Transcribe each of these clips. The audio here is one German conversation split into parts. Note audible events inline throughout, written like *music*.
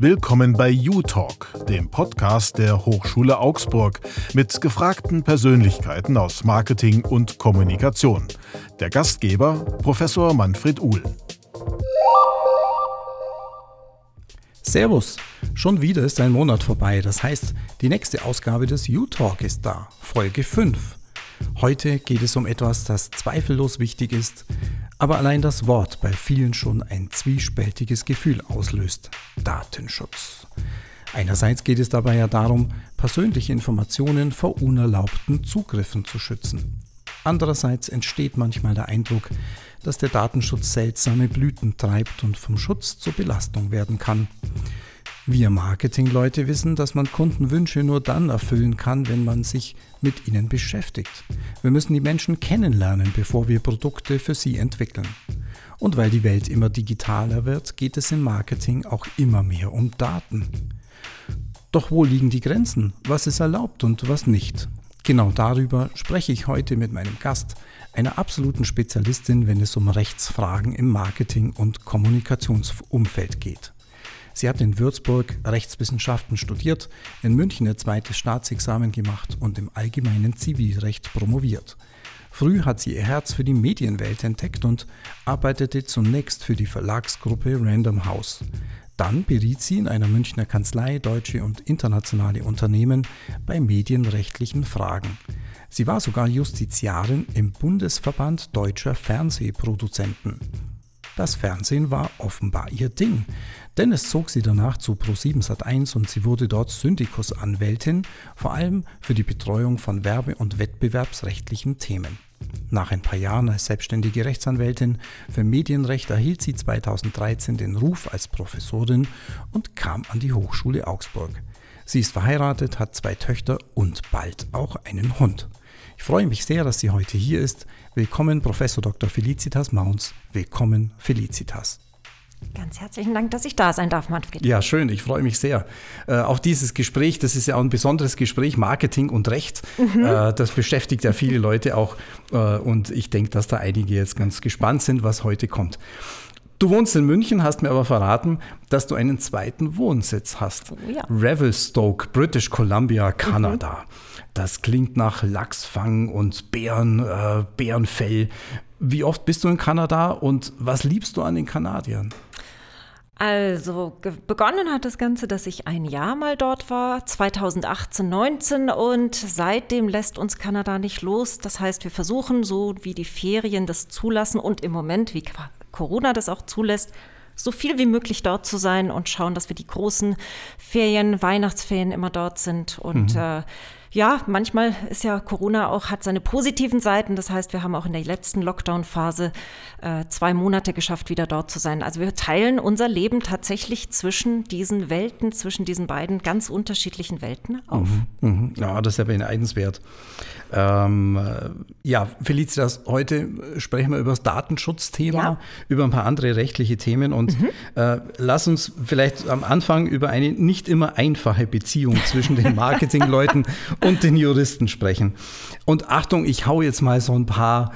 Willkommen bei U-Talk, dem Podcast der Hochschule Augsburg mit gefragten Persönlichkeiten aus Marketing und Kommunikation. Der Gastgeber Professor Manfred Uhl. Servus, schon wieder ist ein Monat vorbei. Das heißt, die nächste Ausgabe des U-Talk ist da, Folge 5. Heute geht es um etwas, das zweifellos wichtig ist, aber allein das Wort bei vielen schon ein zwiespältiges Gefühl auslöst. Datenschutz. Einerseits geht es dabei ja darum, persönliche Informationen vor unerlaubten Zugriffen zu schützen. Andererseits entsteht manchmal der Eindruck, dass der Datenschutz seltsame Blüten treibt und vom Schutz zur Belastung werden kann. Wir Marketingleute wissen, dass man Kundenwünsche nur dann erfüllen kann, wenn man sich mit ihnen beschäftigt. Wir müssen die Menschen kennenlernen, bevor wir Produkte für sie entwickeln. Und weil die Welt immer digitaler wird, geht es im Marketing auch immer mehr um Daten. Doch wo liegen die Grenzen? Was ist erlaubt und was nicht? Genau darüber spreche ich heute mit meinem Gast, einer absoluten Spezialistin, wenn es um Rechtsfragen im Marketing- und Kommunikationsumfeld geht. Sie hat in Würzburg Rechtswissenschaften studiert, in München ihr zweites Staatsexamen gemacht und im allgemeinen Zivilrecht promoviert. Früh hat sie ihr Herz für die Medienwelt entdeckt und arbeitete zunächst für die Verlagsgruppe Random House. Dann beriet sie in einer Münchner Kanzlei deutsche und internationale Unternehmen bei medienrechtlichen Fragen. Sie war sogar Justiziarin im Bundesverband deutscher Fernsehproduzenten. Das Fernsehen war offenbar ihr Ding, denn es zog sie danach zu Pro7 Sat1 und sie wurde dort Syndikusanwältin, vor allem für die Betreuung von werbe- und wettbewerbsrechtlichen Themen. Nach ein paar Jahren als selbstständige Rechtsanwältin für Medienrecht erhielt sie 2013 den Ruf als Professorin und kam an die Hochschule Augsburg. Sie ist verheiratet, hat zwei Töchter und bald auch einen Hund. Ich freue mich sehr, dass sie heute hier ist. Willkommen, Professor Dr. Felicitas Mauns. Willkommen, Felicitas. Ganz herzlichen Dank, dass ich da sein darf, Manfred. Ja, schön, ich freue mich sehr. Äh, auf dieses Gespräch, das ist ja auch ein besonderes Gespräch, Marketing und Recht. Mhm. Äh, das beschäftigt ja viele Leute auch. Äh, und ich denke, dass da einige jetzt ganz gespannt sind, was heute kommt. Du wohnst in München, hast mir aber verraten, dass du einen zweiten Wohnsitz hast. Oh, ja. Revelstoke, British Columbia, Kanada. Mhm. Das klingt nach Lachsfang und Bären, äh, Bärenfell. Wie oft bist du in Kanada und was liebst du an den Kanadiern? Also begonnen hat das Ganze, dass ich ein Jahr mal dort war, 2018, 19 und seitdem lässt uns Kanada nicht los. Das heißt, wir versuchen so, wie die Ferien das zulassen und im Moment, wie Corona das auch zulässt, so viel wie möglich dort zu sein und schauen, dass wir die großen Ferien, Weihnachtsferien immer dort sind und mhm. äh, ja, manchmal ist ja Corona auch, hat seine positiven Seiten. Das heißt, wir haben auch in der letzten Lockdown-Phase äh, zwei Monate geschafft, wieder dort zu sein. Also wir teilen unser Leben tatsächlich zwischen diesen Welten, zwischen diesen beiden ganz unterschiedlichen Welten auf. Mhm, mh. Ja, das ist ja beneidenswert. Ähm, äh, ja, Felicitas, heute sprechen wir über das Datenschutzthema, ja. über ein paar andere rechtliche Themen und mhm. äh, lass uns vielleicht am Anfang über eine nicht immer einfache Beziehung zwischen den *laughs* Marketingleuten und den Juristen sprechen. Und Achtung, ich hau jetzt mal so ein paar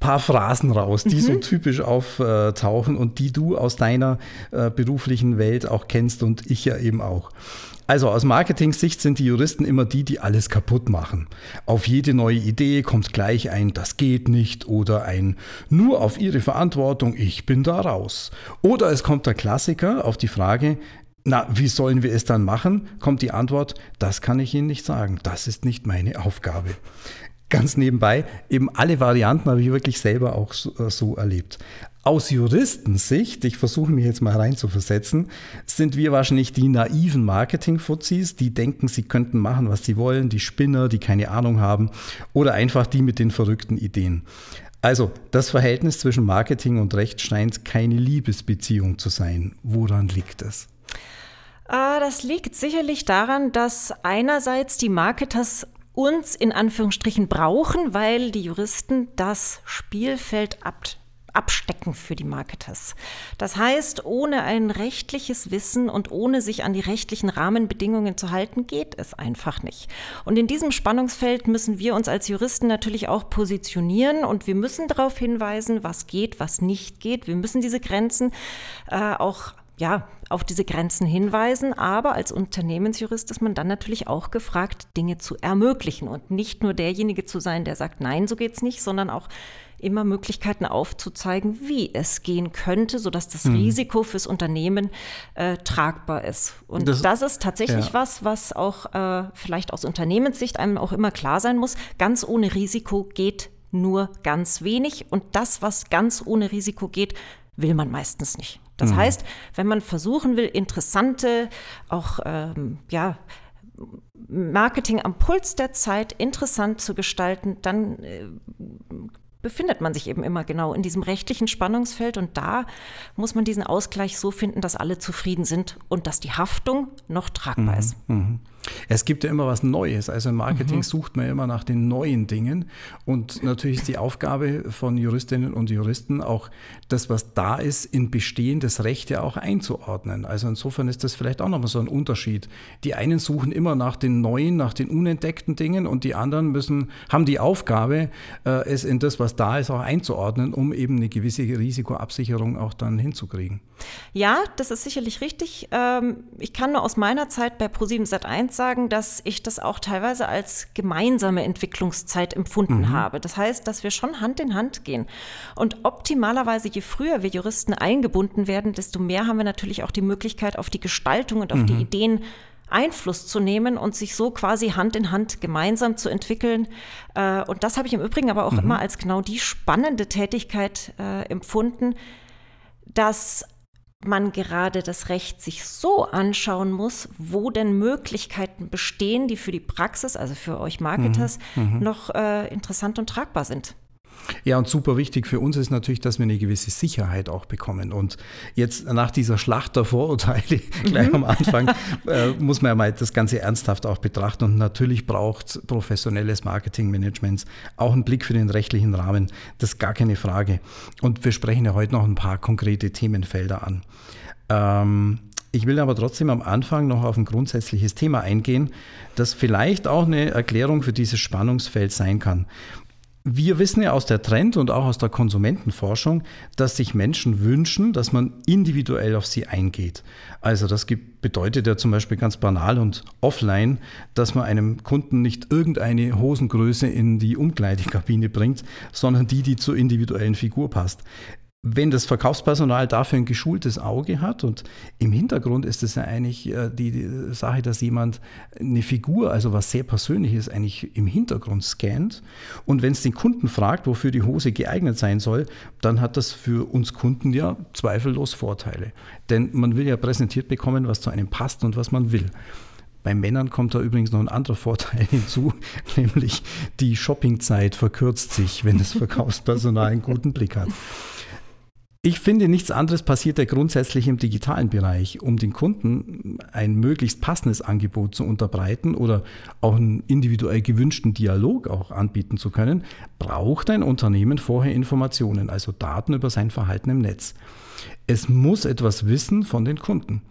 paar Phrasen raus, die mhm. so typisch auftauchen und die du aus deiner äh, beruflichen Welt auch kennst und ich ja eben auch. Also aus Marketing-Sicht sind die Juristen immer die, die alles kaputt machen. Auf jede neue Idee kommt gleich ein Das geht nicht oder ein Nur auf Ihre Verantwortung, ich bin da raus. Oder es kommt der Klassiker auf die Frage na, wie sollen wir es dann machen? Kommt die Antwort, das kann ich Ihnen nicht sagen. Das ist nicht meine Aufgabe. Ganz nebenbei, eben alle Varianten habe ich wirklich selber auch so, äh, so erlebt. Aus Juristensicht, ich versuche mich jetzt mal reinzuversetzen, sind wir wahrscheinlich die naiven Marketing-Fuzis, die denken, sie könnten machen, was sie wollen, die Spinner, die keine Ahnung haben oder einfach die mit den verrückten Ideen. Also, das Verhältnis zwischen Marketing und Recht scheint keine Liebesbeziehung zu sein. Woran liegt es? Ah, das liegt sicherlich daran, dass einerseits die Marketers uns in Anführungsstrichen brauchen, weil die Juristen das Spielfeld ab, abstecken für die Marketers. Das heißt, ohne ein rechtliches Wissen und ohne sich an die rechtlichen Rahmenbedingungen zu halten, geht es einfach nicht. Und in diesem Spannungsfeld müssen wir uns als Juristen natürlich auch positionieren und wir müssen darauf hinweisen, was geht, was nicht geht. Wir müssen diese Grenzen äh, auch ja, auf diese Grenzen hinweisen, aber als Unternehmensjurist ist man dann natürlich auch gefragt, Dinge zu ermöglichen und nicht nur derjenige zu sein, der sagt, nein, so geht's nicht, sondern auch immer Möglichkeiten aufzuzeigen, wie es gehen könnte, sodass das mhm. Risiko fürs Unternehmen äh, tragbar ist. Und das, das ist tatsächlich ja. was, was auch äh, vielleicht aus Unternehmenssicht einem auch immer klar sein muss. Ganz ohne Risiko geht nur ganz wenig. Und das, was ganz ohne Risiko geht, will man meistens nicht. Das mhm. heißt, wenn man versuchen will, interessante, auch ähm, ja, Marketing am Puls der Zeit interessant zu gestalten, dann äh, befindet man sich eben immer genau in diesem rechtlichen Spannungsfeld und da muss man diesen Ausgleich so finden, dass alle zufrieden sind und dass die Haftung noch tragbar mhm. ist. Mhm. Es gibt ja immer was Neues. Also im Marketing mhm. sucht man ja immer nach den neuen Dingen. Und natürlich ist die Aufgabe von Juristinnen und Juristen auch das, was da ist, in bestehendes Recht ja auch einzuordnen. Also insofern ist das vielleicht auch nochmal so ein Unterschied. Die einen suchen immer nach den neuen, nach den unentdeckten Dingen und die anderen müssen, haben die Aufgabe, äh, es in das, was da ist, auch einzuordnen, um eben eine gewisse Risikoabsicherung auch dann hinzukriegen. Ja, das ist sicherlich richtig. Ähm, ich kann nur aus meiner Zeit bei Pro7 Sat1 sagen, dass ich das auch teilweise als gemeinsame Entwicklungszeit empfunden mhm. habe. Das heißt, dass wir schon Hand in Hand gehen. Und optimalerweise, je früher wir Juristen eingebunden werden, desto mehr haben wir natürlich auch die Möglichkeit, auf die Gestaltung und auf mhm. die Ideen Einfluss zu nehmen und sich so quasi Hand in Hand gemeinsam zu entwickeln. Äh, und das habe ich im Übrigen aber auch mhm. immer als genau die spannende Tätigkeit äh, empfunden, dass man gerade das Recht sich so anschauen muss, wo denn Möglichkeiten bestehen, die für die Praxis, also für euch Marketers, mhm, mhm. noch äh, interessant und tragbar sind. Ja, und super wichtig für uns ist natürlich, dass wir eine gewisse Sicherheit auch bekommen. Und jetzt nach dieser Schlacht der Vorurteile *laughs* gleich mhm. am Anfang äh, muss man ja mal das Ganze ernsthaft auch betrachten. Und natürlich braucht professionelles Marketingmanagement auch einen Blick für den rechtlichen Rahmen. Das ist gar keine Frage. Und wir sprechen ja heute noch ein paar konkrete Themenfelder an. Ähm, ich will aber trotzdem am Anfang noch auf ein grundsätzliches Thema eingehen, das vielleicht auch eine Erklärung für dieses Spannungsfeld sein kann. Wir wissen ja aus der Trend- und auch aus der Konsumentenforschung, dass sich Menschen wünschen, dass man individuell auf sie eingeht. Also das bedeutet ja zum Beispiel ganz banal und offline, dass man einem Kunden nicht irgendeine Hosengröße in die Umkleidekabine bringt, sondern die, die zur individuellen Figur passt wenn das Verkaufspersonal dafür ein geschultes Auge hat und im Hintergrund ist es ja eigentlich äh, die, Sache, dass jemand eine Figur, also was sehr Persönliches, eigentlich im Hintergrund scannt und wenn es den Kunden fragt, wofür die Hose geeignet sein soll, dann hat das für uns Kunden ja zweifellos Vorteile. Denn man will ja präsentiert bekommen, was zu einem passt und was man will. Bei Männern kommt da übrigens noch ein anderer Vorteil *laughs* hinzu, nämlich die Shoppingzeit verkürzt sich, wenn das Verkaufspersonal einen guten Blick hat. Ich finde, nichts anderes passiert ja grundsätzlich im digitalen Bereich. Um den Kunden ein möglichst passendes Angebot zu unterbreiten oder auch einen individuell gewünschten Dialog auch anbieten zu können, braucht ein Unternehmen vorher Informationen, also Daten über sein Verhalten im Netz. Es muss etwas wissen von den Kunden.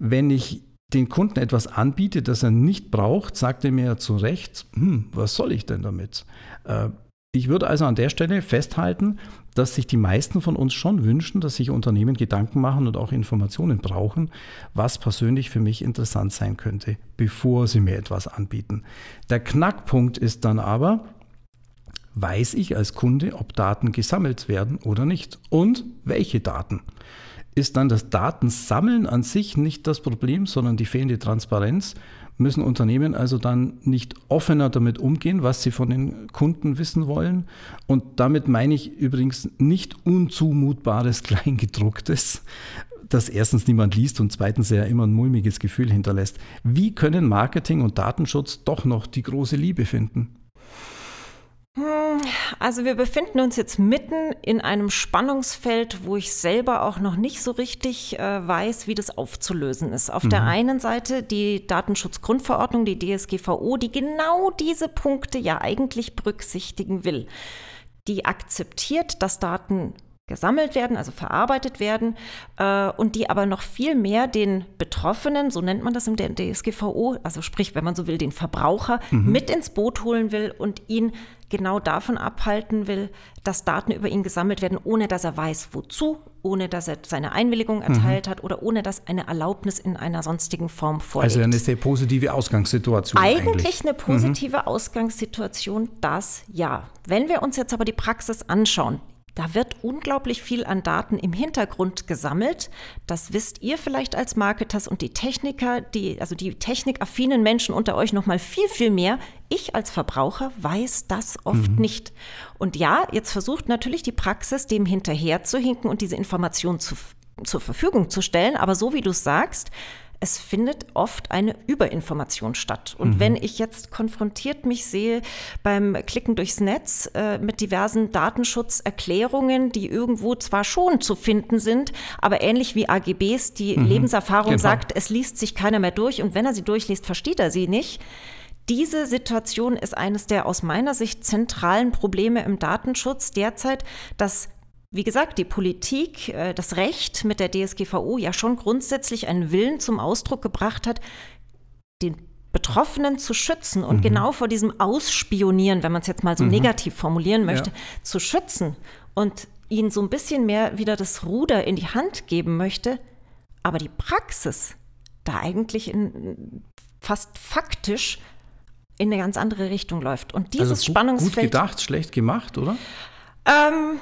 Wenn ich den Kunden etwas anbiete, das er nicht braucht, sagt er mir zu Recht, hm, was soll ich denn damit? Äh, ich würde also an der Stelle festhalten, dass sich die meisten von uns schon wünschen, dass sich Unternehmen Gedanken machen und auch Informationen brauchen, was persönlich für mich interessant sein könnte, bevor sie mir etwas anbieten. Der Knackpunkt ist dann aber, weiß ich als Kunde, ob Daten gesammelt werden oder nicht und welche Daten. Ist dann das Datensammeln an sich nicht das Problem, sondern die fehlende Transparenz müssen Unternehmen also dann nicht offener damit umgehen, was sie von den Kunden wissen wollen. Und damit meine ich übrigens nicht unzumutbares *laughs* Kleingedrucktes, das erstens niemand liest und zweitens ja immer ein mulmiges Gefühl hinterlässt. Wie können Marketing und Datenschutz doch noch die große Liebe finden? Also wir befinden uns jetzt mitten in einem Spannungsfeld, wo ich selber auch noch nicht so richtig äh, weiß, wie das aufzulösen ist. Auf mhm. der einen Seite die Datenschutzgrundverordnung, die DSGVO, die genau diese Punkte ja eigentlich berücksichtigen will. Die akzeptiert, dass Daten gesammelt werden, also verarbeitet werden äh, und die aber noch viel mehr den Betroffenen, so nennt man das im DSGVO, also sprich, wenn man so will, den Verbraucher mhm. mit ins Boot holen will und ihn genau davon abhalten will, dass Daten über ihn gesammelt werden, ohne dass er weiß, wozu, ohne dass er seine Einwilligung erteilt mhm. hat oder ohne dass eine Erlaubnis in einer sonstigen Form vorliegt. Also eine sehr positive Ausgangssituation. Eigentlich, eigentlich. eine positive mhm. Ausgangssituation, das ja. Wenn wir uns jetzt aber die Praxis anschauen, da wird unglaublich viel an Daten im Hintergrund gesammelt. Das wisst ihr vielleicht als Marketers und die Techniker, die, also die technikaffinen Menschen unter euch noch mal viel, viel mehr. Ich als Verbraucher weiß das oft mhm. nicht. Und ja, jetzt versucht natürlich die Praxis, dem hinterher zu hinken und diese Information zu, zur Verfügung zu stellen. Aber so wie du es sagst, es findet oft eine Überinformation statt. Und mhm. wenn ich jetzt konfrontiert mich sehe beim Klicken durchs Netz äh, mit diversen Datenschutzerklärungen, die irgendwo zwar schon zu finden sind, aber ähnlich wie AGBs, die mhm. Lebenserfahrung genau. sagt, es liest sich keiner mehr durch und wenn er sie durchliest, versteht er sie nicht. Diese Situation ist eines der aus meiner Sicht zentralen Probleme im Datenschutz derzeit, dass wie gesagt, die Politik, äh, das Recht mit der DSGVO ja schon grundsätzlich einen Willen zum Ausdruck gebracht hat, den Betroffenen zu schützen und mhm. genau vor diesem Ausspionieren, wenn man es jetzt mal so mhm. negativ formulieren möchte, ja. zu schützen und ihnen so ein bisschen mehr wieder das Ruder in die Hand geben möchte, aber die Praxis da eigentlich in, fast faktisch in eine ganz andere Richtung läuft. Und dieses also gut, Spannungsfeld. Gut gedacht, schlecht gemacht, oder? Ähm,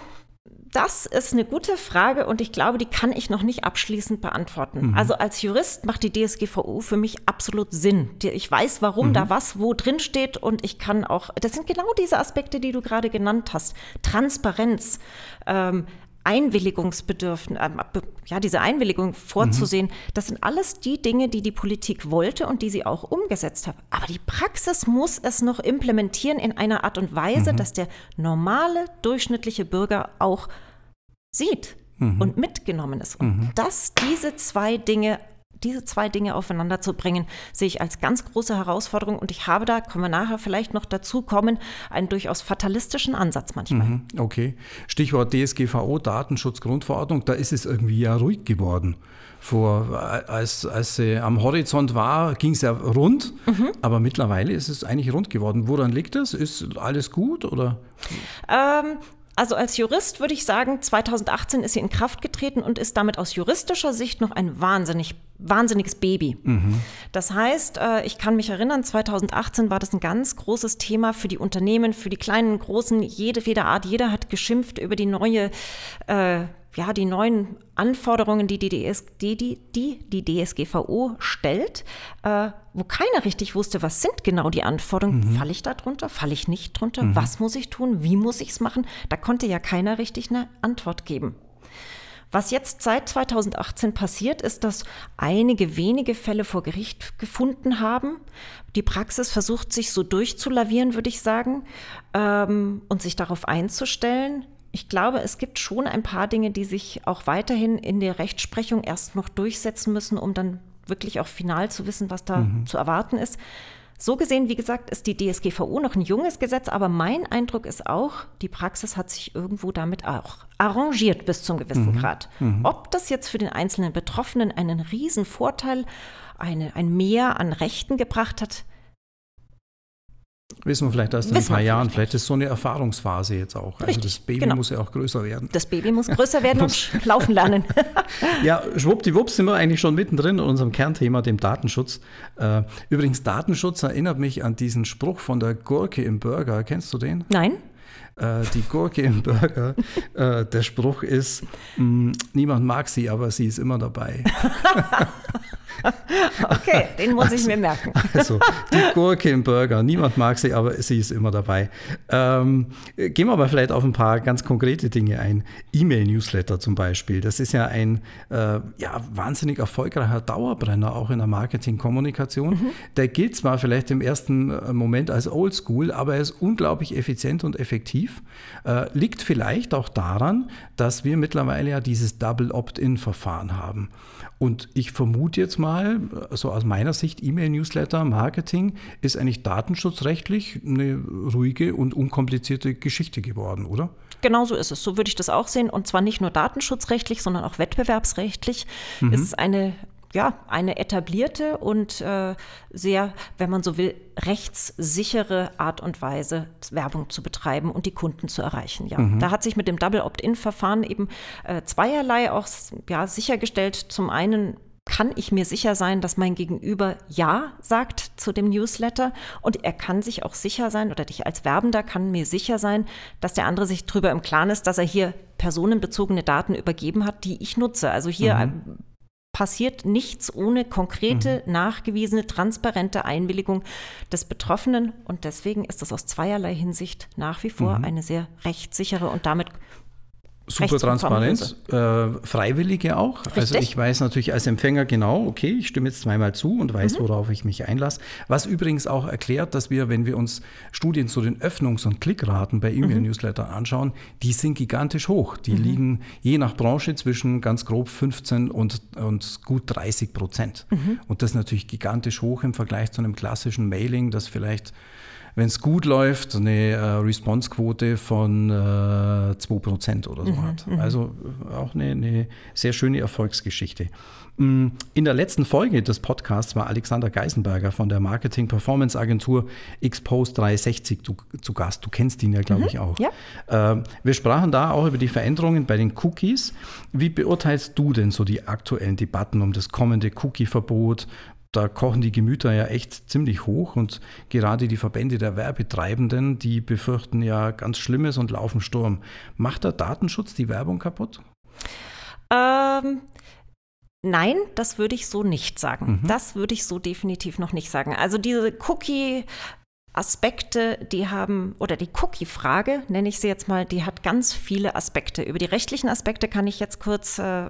das ist eine gute Frage und ich glaube, die kann ich noch nicht abschließend beantworten. Mhm. Also als Jurist macht die DSGVO für mich absolut Sinn. Ich weiß, warum mhm. da was wo drin steht und ich kann auch, das sind genau diese Aspekte, die du gerade genannt hast. Transparenz, ähm, Einwilligungsbedürfen, äh, ja, diese Einwilligung vorzusehen, mhm. das sind alles die Dinge, die die Politik wollte und die sie auch umgesetzt hat. Aber die Praxis muss es noch implementieren in einer Art und Weise, mhm. dass der normale, durchschnittliche Bürger auch sieht mhm. und mitgenommen ist. Und mhm. dass diese zwei Dinge diese zwei Dinge aufeinander zu bringen, sehe ich als ganz große Herausforderung. Und ich habe da, können wir nachher vielleicht noch dazu kommen, einen durchaus fatalistischen Ansatz manchmal. Mhm, okay. Stichwort DSGVO, Datenschutzgrundverordnung, da ist es irgendwie ja ruhig geworden. Vor, als, als sie am Horizont war, ging es ja rund, mhm. aber mittlerweile ist es eigentlich rund geworden. Woran liegt das? Ist alles gut oder? Ähm, also als Jurist würde ich sagen, 2018 ist sie in Kraft getreten und ist damit aus juristischer Sicht noch ein wahnsinnig, wahnsinniges Baby. Mhm. Das heißt, äh, ich kann mich erinnern, 2018 war das ein ganz großes Thema für die Unternehmen, für die kleinen, großen, jede, jede Art. Jeder hat geschimpft über die neue äh, ja, die neuen Anforderungen, die die, DS, die, die, die, die DSGVO stellt, äh, wo keiner richtig wusste, was sind genau die Anforderungen. Mhm. Falle ich da drunter? Falle ich nicht drunter? Mhm. Was muss ich tun? Wie muss ich es machen? Da konnte ja keiner richtig eine Antwort geben. Was jetzt seit 2018 passiert, ist, dass einige wenige Fälle vor Gericht gefunden haben. Die Praxis versucht sich so durchzulavieren, würde ich sagen, ähm, und sich darauf einzustellen ich glaube, es gibt schon ein paar Dinge, die sich auch weiterhin in der Rechtsprechung erst noch durchsetzen müssen, um dann wirklich auch final zu wissen, was da mhm. zu erwarten ist. So gesehen, wie gesagt, ist die DSGVO noch ein junges Gesetz, aber mein Eindruck ist auch, die Praxis hat sich irgendwo damit auch arrangiert bis zum gewissen mhm. Grad. Mhm. Ob das jetzt für den einzelnen Betroffenen einen riesen Vorteil, eine, ein Mehr an Rechten gebracht hat, Wissen wir vielleicht erst in ein paar Jahren. Vielleicht ist so eine Erfahrungsphase jetzt auch. Also Richtig, das Baby genau. muss ja auch größer werden. Das Baby muss größer werden und *laughs* laufen lernen. *laughs* ja, schwuppdiwupps sind wir eigentlich schon mittendrin in unserem Kernthema, dem Datenschutz. Äh, übrigens, Datenschutz erinnert mich an diesen Spruch von der Gurke im Burger. Kennst du den? Nein. Äh, die Gurke im Burger, *laughs* äh, der Spruch ist, mm, niemand mag sie, aber sie ist immer dabei. *laughs* okay, den muss also, ich mir merken. *laughs* also, die Gurke im Burger. Niemand mag sie, aber sie ist immer dabei. Ähm, gehen wir aber vielleicht auf ein paar ganz konkrete Dinge ein. E-Mail-Newsletter zum Beispiel. Das ist ja ein äh, ja, wahnsinnig erfolgreicher Dauerbrenner auch in der Marketingkommunikation. Mhm. Der gilt zwar vielleicht im ersten äh, Moment als Oldschool, aber er ist unglaublich effizient und effektiv. Äh, liegt vielleicht auch daran, dass wir mittlerweile ja dieses Double Opt-in-Verfahren haben. Und ich vermute jetzt mal, so aus meiner Sicht, E-Mail-Newsletter, Marketing ist eigentlich datenschutzrechtlich eine ruhige und unkomplizierte Geschichte geworden, oder? Genau so ist es. So würde ich das auch sehen. Und zwar nicht nur datenschutzrechtlich, sondern auch wettbewerbsrechtlich. Mhm. Es ist eine ja, eine etablierte und äh, sehr, wenn man so will, rechtssichere Art und Weise, Werbung zu betreiben und die Kunden zu erreichen. Ja, mhm. da hat sich mit dem Double Opt-in-Verfahren eben äh, zweierlei auch ja, sichergestellt. Zum einen kann ich mir sicher sein, dass mein Gegenüber Ja sagt zu dem Newsletter und er kann sich auch sicher sein oder dich als Werbender kann mir sicher sein, dass der andere sich darüber im Klaren ist, dass er hier personenbezogene Daten übergeben hat, die ich nutze. Also hier mhm. Passiert nichts ohne konkrete, mhm. nachgewiesene, transparente Einwilligung des Betroffenen und deswegen ist das aus zweierlei Hinsicht nach wie vor mhm. eine sehr rechtssichere und damit super transparent, äh, Freiwillige auch. Also Richtig. Also ich weiß natürlich als Empfänger genau, okay, ich stimme jetzt zweimal zu und weiß, mhm. worauf ich mich einlasse. Was übrigens auch erklärt, dass wir, wenn wir uns Studien zu den Öffnungs- und Klickraten bei E-Mail-Newslettern anschauen, die sind gigantisch hoch. Die mhm. liegen je nach Branche zwischen ganz grob 15 und, und gut 30 Prozent. Mhm. Und das ist natürlich gigantisch hoch im Vergleich zu einem klassischen Mailing, das vielleicht wenn es gut läuft, eine äh, Response-Quote von äh, 2% oder so mhm, hat. Mhm. Also äh, auch eine, eine, sehr schöne Erfolgsgeschichte. Mm, in der letzten Folge des Podcasts war Alexander Geisenberger von der Marketing-Performance-Agentur Xpose 360 zu, zu, Gast. Du kennst ihn ja, glaube mhm, ich, auch. Ja. Äh, wir sprachen da auch über die Veränderungen bei den Cookies. Wie beurteilst du denn so die aktuellen Debatten um das kommende Cookie-Verbot? Da kochen die Gemüter ja echt ziemlich hoch und gerade die Verbände der Werbetreibenden, die befürchten ja ganz Schlimmes und laufen Sturm. Macht der Datenschutz die Werbung kaputt? Ähm, nein, das würde ich so nicht sagen. Mhm. Das würde ich so definitiv noch nicht sagen. Also diese Cookie Aspekte, die haben, oder die Cookie-Frage, nenne ich sie jetzt mal, die hat ganz viele Aspekte. Über die rechtlichen Aspekte kann ich jetzt kurz äh,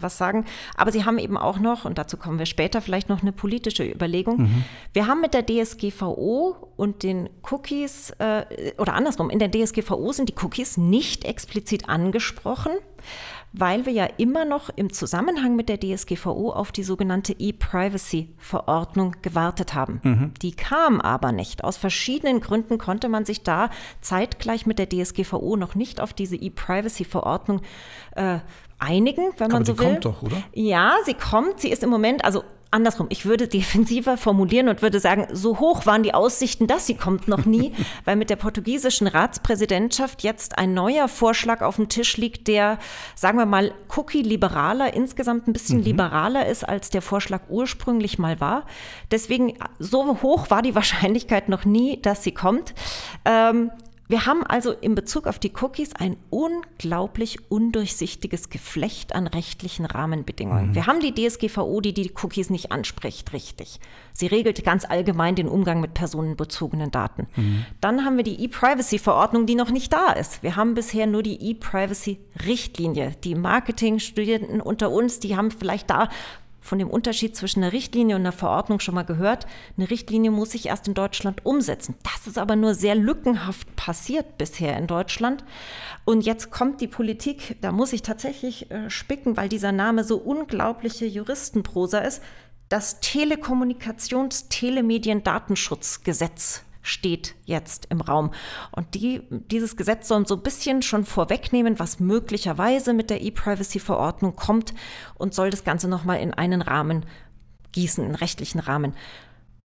was sagen, aber sie haben eben auch noch, und dazu kommen wir später, vielleicht noch eine politische Überlegung. Mhm. Wir haben mit der DSGVO und den Cookies, äh, oder andersrum, in der DSGVO sind die Cookies nicht explizit angesprochen weil wir ja immer noch im Zusammenhang mit der DSGVO auf die sogenannte E-Privacy-Verordnung gewartet haben. Mhm. Die kam aber nicht. Aus verschiedenen Gründen konnte man sich da zeitgleich mit der DSGVO noch nicht auf diese E-Privacy-Verordnung äh, einigen, wenn man aber so will. Sie kommt doch, oder? Ja, sie kommt. Sie ist im Moment, also andersrum, ich würde defensiver formulieren und würde sagen, so hoch waren die Aussichten, dass sie kommt, noch nie, *laughs* weil mit der portugiesischen Ratspräsidentschaft jetzt ein neuer Vorschlag auf dem Tisch liegt, der, sagen wir mal, Cookie-liberaler, insgesamt ein bisschen mhm. liberaler ist, als der Vorschlag ursprünglich mal war. Deswegen, so hoch war die Wahrscheinlichkeit noch nie, dass sie kommt. Ähm, wir haben also in Bezug auf die Cookies ein unglaublich undurchsichtiges Geflecht an rechtlichen Rahmenbedingungen. Mhm. Wir haben die DSGVO, die die Cookies nicht anspricht, richtig. Sie regelt ganz allgemein den Umgang mit personenbezogenen Daten. Mhm. Dann haben wir die E-Privacy-Verordnung, die noch nicht da ist. Wir haben bisher nur die E-Privacy-Richtlinie. Die Marketingstudenten unter uns, die haben vielleicht da von dem Unterschied zwischen einer Richtlinie und einer Verordnung schon mal gehört. Eine Richtlinie muss sich erst in Deutschland umsetzen. Das ist aber nur sehr lückenhaft passiert bisher in Deutschland. Und jetzt kommt die Politik, da muss ich tatsächlich äh, spicken, weil dieser Name so unglaubliche Juristenprosa ist, das Telekommunikations-Telemedien-Datenschutzgesetz steht jetzt im Raum. Und die, dieses Gesetz soll so ein bisschen schon vorwegnehmen, was möglicherweise mit der E-Privacy-Verordnung kommt und soll das Ganze nochmal in einen Rahmen gießen, einen rechtlichen Rahmen.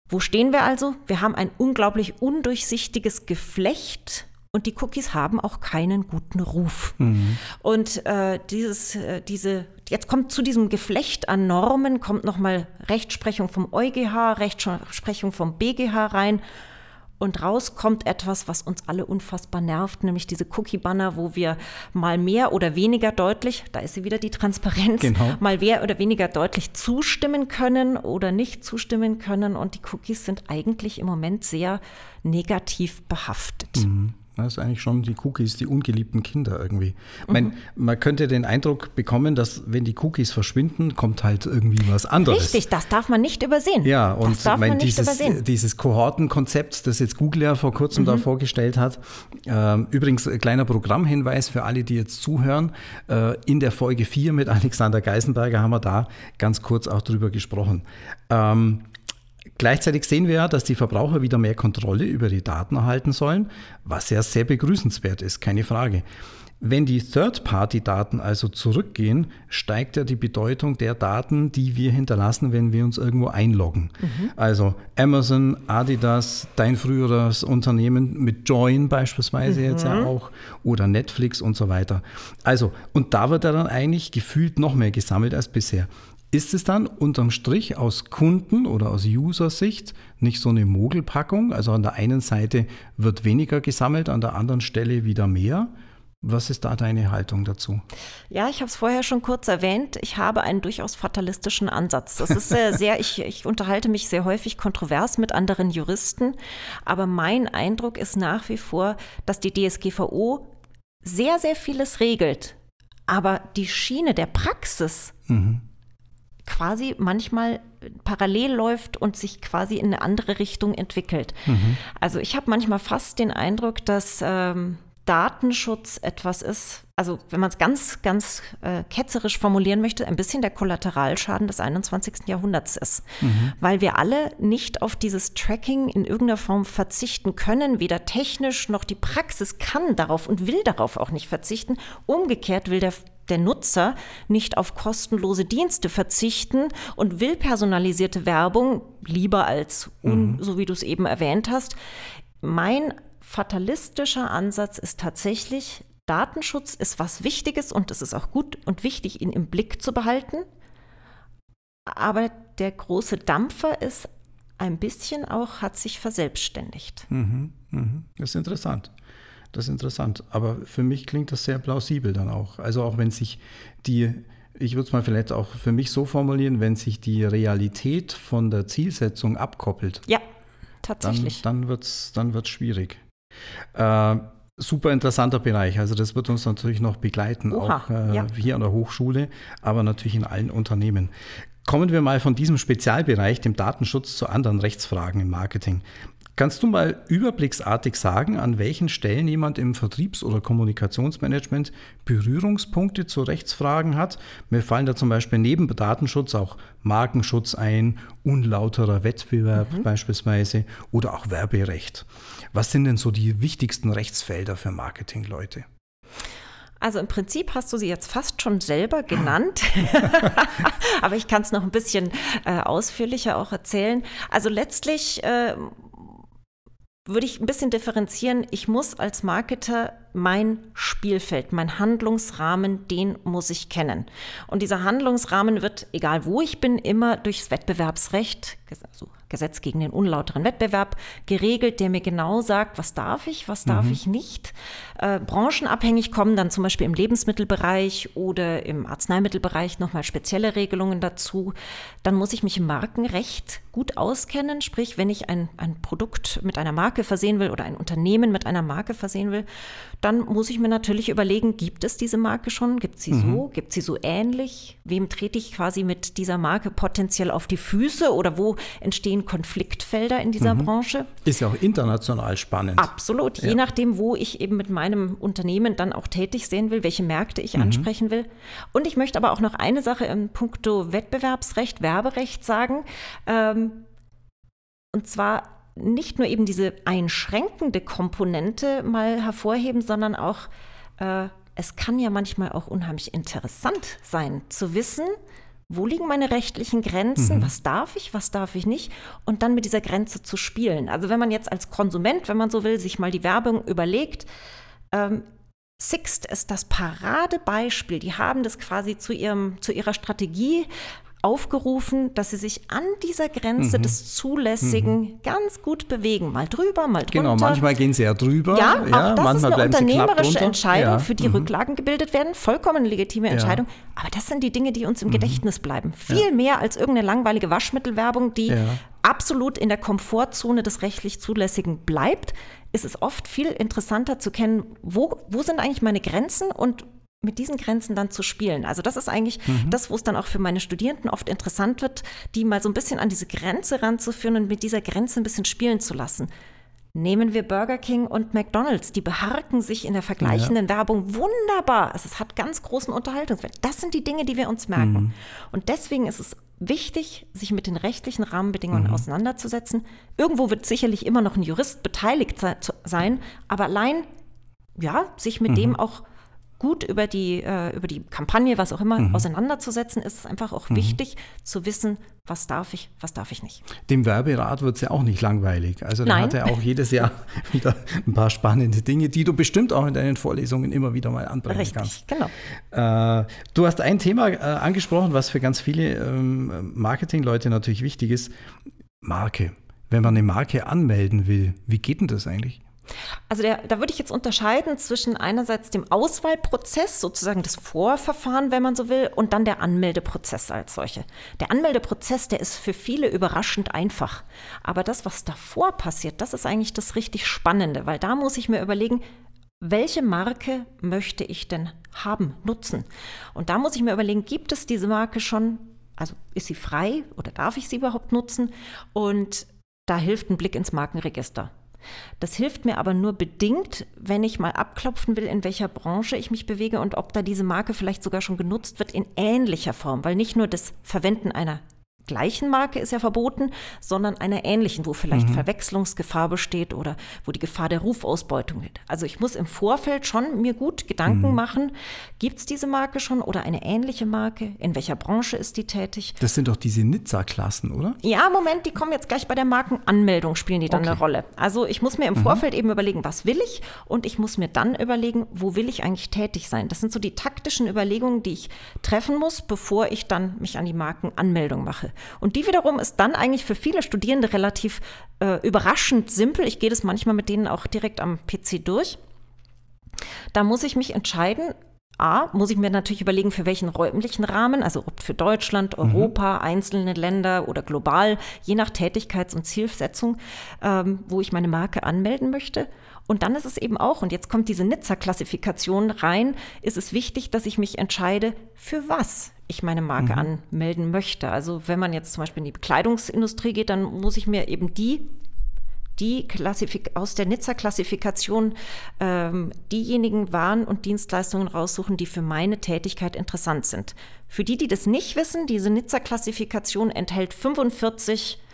Wo stehen wir also? Wir haben ein unglaublich undurchsichtiges Geflecht und die Cookies haben auch keinen guten Ruf. Mhm. Und äh, dieses, äh, diese, jetzt kommt zu diesem Geflecht an Normen, kommt nochmal Rechtsprechung vom EuGH, Rechtsprechung vom BGH rein und raus kommt etwas, was uns alle unfassbar nervt, nämlich diese Cookie-Banner, wo wir mal mehr oder weniger deutlich, da ist sie wieder die Transparenz, genau. mal mehr oder weniger deutlich zustimmen können oder nicht zustimmen können. Und die Cookies sind eigentlich im Moment sehr negativ behaftet. Mhm. Das ist eigentlich schon die Cookies, die ungeliebten Kinder irgendwie. Mhm. Mein, man könnte den Eindruck bekommen, dass wenn die Cookies verschwinden, kommt halt irgendwie was anderes. Richtig, das darf man nicht übersehen. Ja, und das darf mein, man dieses, nicht übersehen. dieses Kohortenkonzept, das jetzt Google ja vor kurzem mhm. da vorgestellt hat. Äh, übrigens, kleiner Programmhinweis für alle, die jetzt zuhören. Äh, in der Folge 4 mit Alexander Geisenberger haben wir da ganz kurz auch drüber gesprochen. Ähm, Gleichzeitig sehen wir ja, dass die Verbraucher wieder mehr Kontrolle über die Daten erhalten sollen, was ja sehr begrüßenswert ist, keine Frage. Wenn die Third-Party-Daten also zurückgehen, steigt ja die Bedeutung der Daten, die wir hinterlassen, wenn wir uns irgendwo einloggen. Mhm. Also Amazon, Adidas, dein früheres Unternehmen mit Join beispielsweise mhm. jetzt ja auch oder Netflix und so weiter. Also, und da wird ja dann eigentlich gefühlt noch mehr gesammelt als bisher ist es dann unterm Strich aus Kunden- oder aus User-Sicht nicht so eine Mogelpackung? Also an der einen Seite wird weniger gesammelt, an der anderen Stelle wieder mehr. Was ist da deine Haltung dazu? Ja, ich habe es vorher schon kurz erwähnt. Ich habe einen durchaus fatalistischen Ansatz. Das ist sehr, sehr ich, ich unterhalte mich sehr häufig kontrovers mit anderen Juristen. Aber mein Eindruck ist nach wie vor, dass die DSGVO sehr, sehr vieles regelt. Aber die Schiene der Praxis mhm quasi manchmal parallel läuft und sich quasi in eine andere Richtung entwickelt. Mhm. Also ich habe manchmal fast den Eindruck, dass ähm, Datenschutz etwas ist, also wenn man es ganz, ganz äh, ketzerisch formulieren möchte, ein bisschen der Kollateralschaden des 21. Jahrhunderts ist. Mhm. Weil wir alle nicht auf dieses Tracking in irgendeiner Form verzichten können, weder technisch noch die Praxis kann darauf und will darauf auch nicht verzichten. Umgekehrt will der der Nutzer nicht auf kostenlose Dienste verzichten und will personalisierte Werbung lieber als, mhm. so wie du es eben erwähnt hast. Mein fatalistischer Ansatz ist tatsächlich, Datenschutz ist was Wichtiges und es ist auch gut und wichtig, ihn im Blick zu behalten. Aber der große Dampfer ist ein bisschen auch, hat sich verselbstständigt. Mhm, mh. Das ist interessant. Das ist interessant. Aber für mich klingt das sehr plausibel dann auch. Also auch wenn sich die, ich würde es mal vielleicht auch für mich so formulieren, wenn sich die Realität von der Zielsetzung abkoppelt. Ja, tatsächlich. Dann, dann wird es dann wird's schwierig. Äh, super interessanter Bereich. Also das wird uns natürlich noch begleiten, Oha, auch äh, ja. hier an der Hochschule, aber natürlich in allen Unternehmen. Kommen wir mal von diesem Spezialbereich, dem Datenschutz, zu anderen Rechtsfragen im Marketing. Kannst du mal überblicksartig sagen, an welchen Stellen jemand im Vertriebs- oder Kommunikationsmanagement Berührungspunkte zu Rechtsfragen hat? Mir fallen da zum Beispiel neben Datenschutz auch Markenschutz ein, unlauterer Wettbewerb mhm. beispielsweise oder auch Werberecht. Was sind denn so die wichtigsten Rechtsfelder für Marketingleute? Also im Prinzip hast du sie jetzt fast schon selber genannt, *laughs* *laughs* aber ich kann es noch ein bisschen äh, ausführlicher auch erzählen. Also letztlich äh, würde ich ein bisschen differenzieren. Ich muss als Marketer mein Spielfeld, mein Handlungsrahmen, den muss ich kennen. Und dieser Handlungsrahmen wird, egal wo ich bin, immer durchs Wettbewerbsrecht, also Gesetz gegen den unlauteren Wettbewerb geregelt, der mir genau sagt, was darf ich, was darf mhm. ich nicht. Äh, branchenabhängig kommen dann zum Beispiel im Lebensmittelbereich oder im Arzneimittelbereich nochmal spezielle Regelungen dazu. Dann muss ich mich im Markenrecht gut auskennen, sprich, wenn ich ein, ein Produkt mit einer Marke versehen will oder ein Unternehmen mit einer Marke versehen will, dann muss ich mir natürlich überlegen, gibt es diese Marke schon? Gibt sie mhm. so? Gibt sie so ähnlich? Wem trete ich quasi mit dieser Marke potenziell auf die Füße oder wo entstehen Konfliktfelder in dieser mhm. Branche? Ist ja auch international spannend. Absolut, ja. je nachdem, wo ich eben mit meinem Unternehmen dann auch tätig sehen will, welche Märkte ich mhm. ansprechen will. Und ich möchte aber auch noch eine Sache im Punkto Wettbewerbsrecht, Werberecht sagen. Ähm, und zwar nicht nur eben diese einschränkende Komponente mal hervorheben, sondern auch, äh, es kann ja manchmal auch unheimlich interessant sein zu wissen, wo liegen meine rechtlichen Grenzen, mhm. was darf ich, was darf ich nicht und dann mit dieser Grenze zu spielen. Also wenn man jetzt als Konsument, wenn man so will, sich mal die Werbung überlegt, ähm, Sixt ist das Paradebeispiel. Die haben das quasi zu, ihrem, zu ihrer Strategie aufgerufen, dass sie sich an dieser Grenze mhm. des Zulässigen mhm. ganz gut bewegen. Mal drüber, mal drunter. Genau, manchmal gehen sie ja drüber. Ja, ja auch das ist eine unternehmerische Entscheidung, ja. für die mhm. Rücklagen gebildet werden. Vollkommen legitime Entscheidung. Ja. Aber das sind die Dinge, die uns im mhm. Gedächtnis bleiben. Viel mehr als irgendeine langweilige Waschmittelwerbung, die absolut in der Komfortzone des rechtlich Zulässigen bleibt. ist es oft viel interessanter zu kennen, wo, wo sind eigentlich meine Grenzen und mit diesen Grenzen dann zu spielen. Also das ist eigentlich mhm. das, wo es dann auch für meine Studierenden oft interessant wird, die mal so ein bisschen an diese Grenze ranzuführen und mit dieser Grenze ein bisschen spielen zu lassen. Nehmen wir Burger King und McDonald's, die beharken sich in der vergleichenden ja. Werbung wunderbar. Also es hat ganz großen Unterhaltungswert. Das sind die Dinge, die wir uns merken. Mhm. Und deswegen ist es wichtig, sich mit den rechtlichen Rahmenbedingungen mhm. auseinanderzusetzen. Irgendwo wird sicherlich immer noch ein Jurist beteiligt sein, aber allein ja, sich mit mhm. dem auch gut über die, äh, über die Kampagne, was auch immer, mhm. auseinanderzusetzen, ist es einfach auch mhm. wichtig zu wissen, was darf ich, was darf ich nicht. Dem Werberat wird es ja auch nicht langweilig. Also da hat er auch jedes Jahr *laughs* wieder ein paar spannende Dinge, die du bestimmt auch in deinen Vorlesungen immer wieder mal anbringen Richtig, kannst. genau. Äh, du hast ein Thema äh, angesprochen, was für ganz viele ähm, Marketingleute natürlich wichtig ist. Marke. Wenn man eine Marke anmelden will, wie geht denn das eigentlich? Also der, da würde ich jetzt unterscheiden zwischen einerseits dem Auswahlprozess, sozusagen das Vorverfahren, wenn man so will, und dann der Anmeldeprozess als solche. Der Anmeldeprozess, der ist für viele überraschend einfach. Aber das, was davor passiert, das ist eigentlich das richtig Spannende, weil da muss ich mir überlegen, welche Marke möchte ich denn haben, nutzen? Und da muss ich mir überlegen, gibt es diese Marke schon? Also ist sie frei oder darf ich sie überhaupt nutzen? Und da hilft ein Blick ins Markenregister. Das hilft mir aber nur bedingt, wenn ich mal abklopfen will, in welcher Branche ich mich bewege und ob da diese Marke vielleicht sogar schon genutzt wird in ähnlicher Form, weil nicht nur das Verwenden einer gleichen Marke ist ja verboten, sondern einer ähnlichen, wo vielleicht mhm. Verwechslungsgefahr besteht oder wo die Gefahr der Rufausbeutung liegt. Also ich muss im Vorfeld schon mir gut Gedanken mhm. machen, gibt es diese Marke schon oder eine ähnliche Marke? In welcher Branche ist die tätig? Das sind doch diese Nizza-Klassen, oder? Ja, Moment, die kommen jetzt gleich bei der Markenanmeldung, spielen die dann okay. eine Rolle. Also ich muss mir im mhm. Vorfeld eben überlegen, was will ich und ich muss mir dann überlegen, wo will ich eigentlich tätig sein. Das sind so die taktischen Überlegungen, die ich treffen muss, bevor ich dann mich an die Markenanmeldung mache. Und die wiederum ist dann eigentlich für viele Studierende relativ äh, überraschend simpel. Ich gehe das manchmal mit denen auch direkt am PC durch. Da muss ich mich entscheiden, A, muss ich mir natürlich überlegen, für welchen räumlichen Rahmen, also ob für Deutschland, mhm. Europa, mhm. einzelne Länder oder global, je nach Tätigkeits- und Zielsetzung, ähm, wo ich meine Marke anmelden möchte. Und dann ist es eben auch, und jetzt kommt diese Nizza-Klassifikation rein, ist es wichtig, dass ich mich entscheide, für was ich meine Marke mhm. anmelden möchte. Also wenn man jetzt zum Beispiel in die Bekleidungsindustrie geht, dann muss ich mir eben die die Klassifik aus der Nizza-Klassifikation ähm, diejenigen Waren und Dienstleistungen raussuchen, die für meine Tätigkeit interessant sind. Für die, die das nicht wissen, diese Nizza-Klassifikation enthält 45 äh,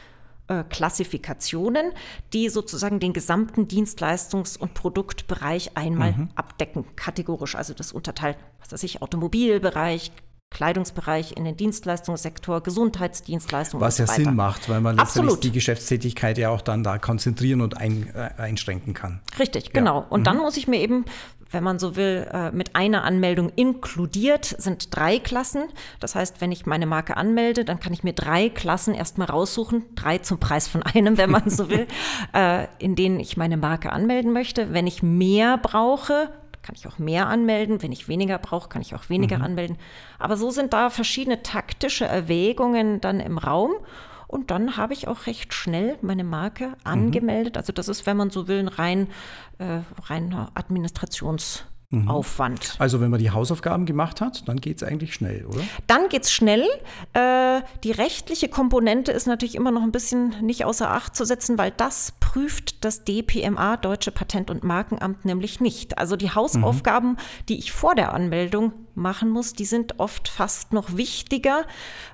Klassifikationen, die sozusagen den gesamten Dienstleistungs- und Produktbereich einmal mhm. abdecken, kategorisch. Also das unterteilt, was weiß ich, Automobilbereich, Kleidungsbereich, in den Dienstleistungssektor, Gesundheitsdienstleistungen. Was ja Sinn macht, weil man letztendlich die Geschäftstätigkeit ja auch dann da konzentrieren und ein, äh, einschränken kann. Richtig, genau. Ja. Und mhm. dann muss ich mir eben, wenn man so will, äh, mit einer Anmeldung inkludiert sind drei Klassen. Das heißt, wenn ich meine Marke anmelde, dann kann ich mir drei Klassen erstmal raussuchen, drei zum Preis von einem, wenn man so *laughs* will, äh, in denen ich meine Marke anmelden möchte. Wenn ich mehr brauche, kann ich auch mehr anmelden. Wenn ich weniger brauche, kann ich auch weniger mhm. anmelden. Aber so sind da verschiedene taktische Erwägungen dann im Raum. Und dann habe ich auch recht schnell meine Marke mhm. angemeldet. Also das ist, wenn man so will, ein rein, äh, rein Administrations- Mhm. Aufwand. Also wenn man die Hausaufgaben gemacht hat, dann geht es eigentlich schnell, oder? Dann geht es schnell. Äh, die rechtliche Komponente ist natürlich immer noch ein bisschen nicht außer Acht zu setzen, weil das prüft das DPMA, Deutsche Patent- und Markenamt, nämlich nicht. Also die Hausaufgaben, mhm. die ich vor der Anmeldung machen muss, die sind oft fast noch wichtiger,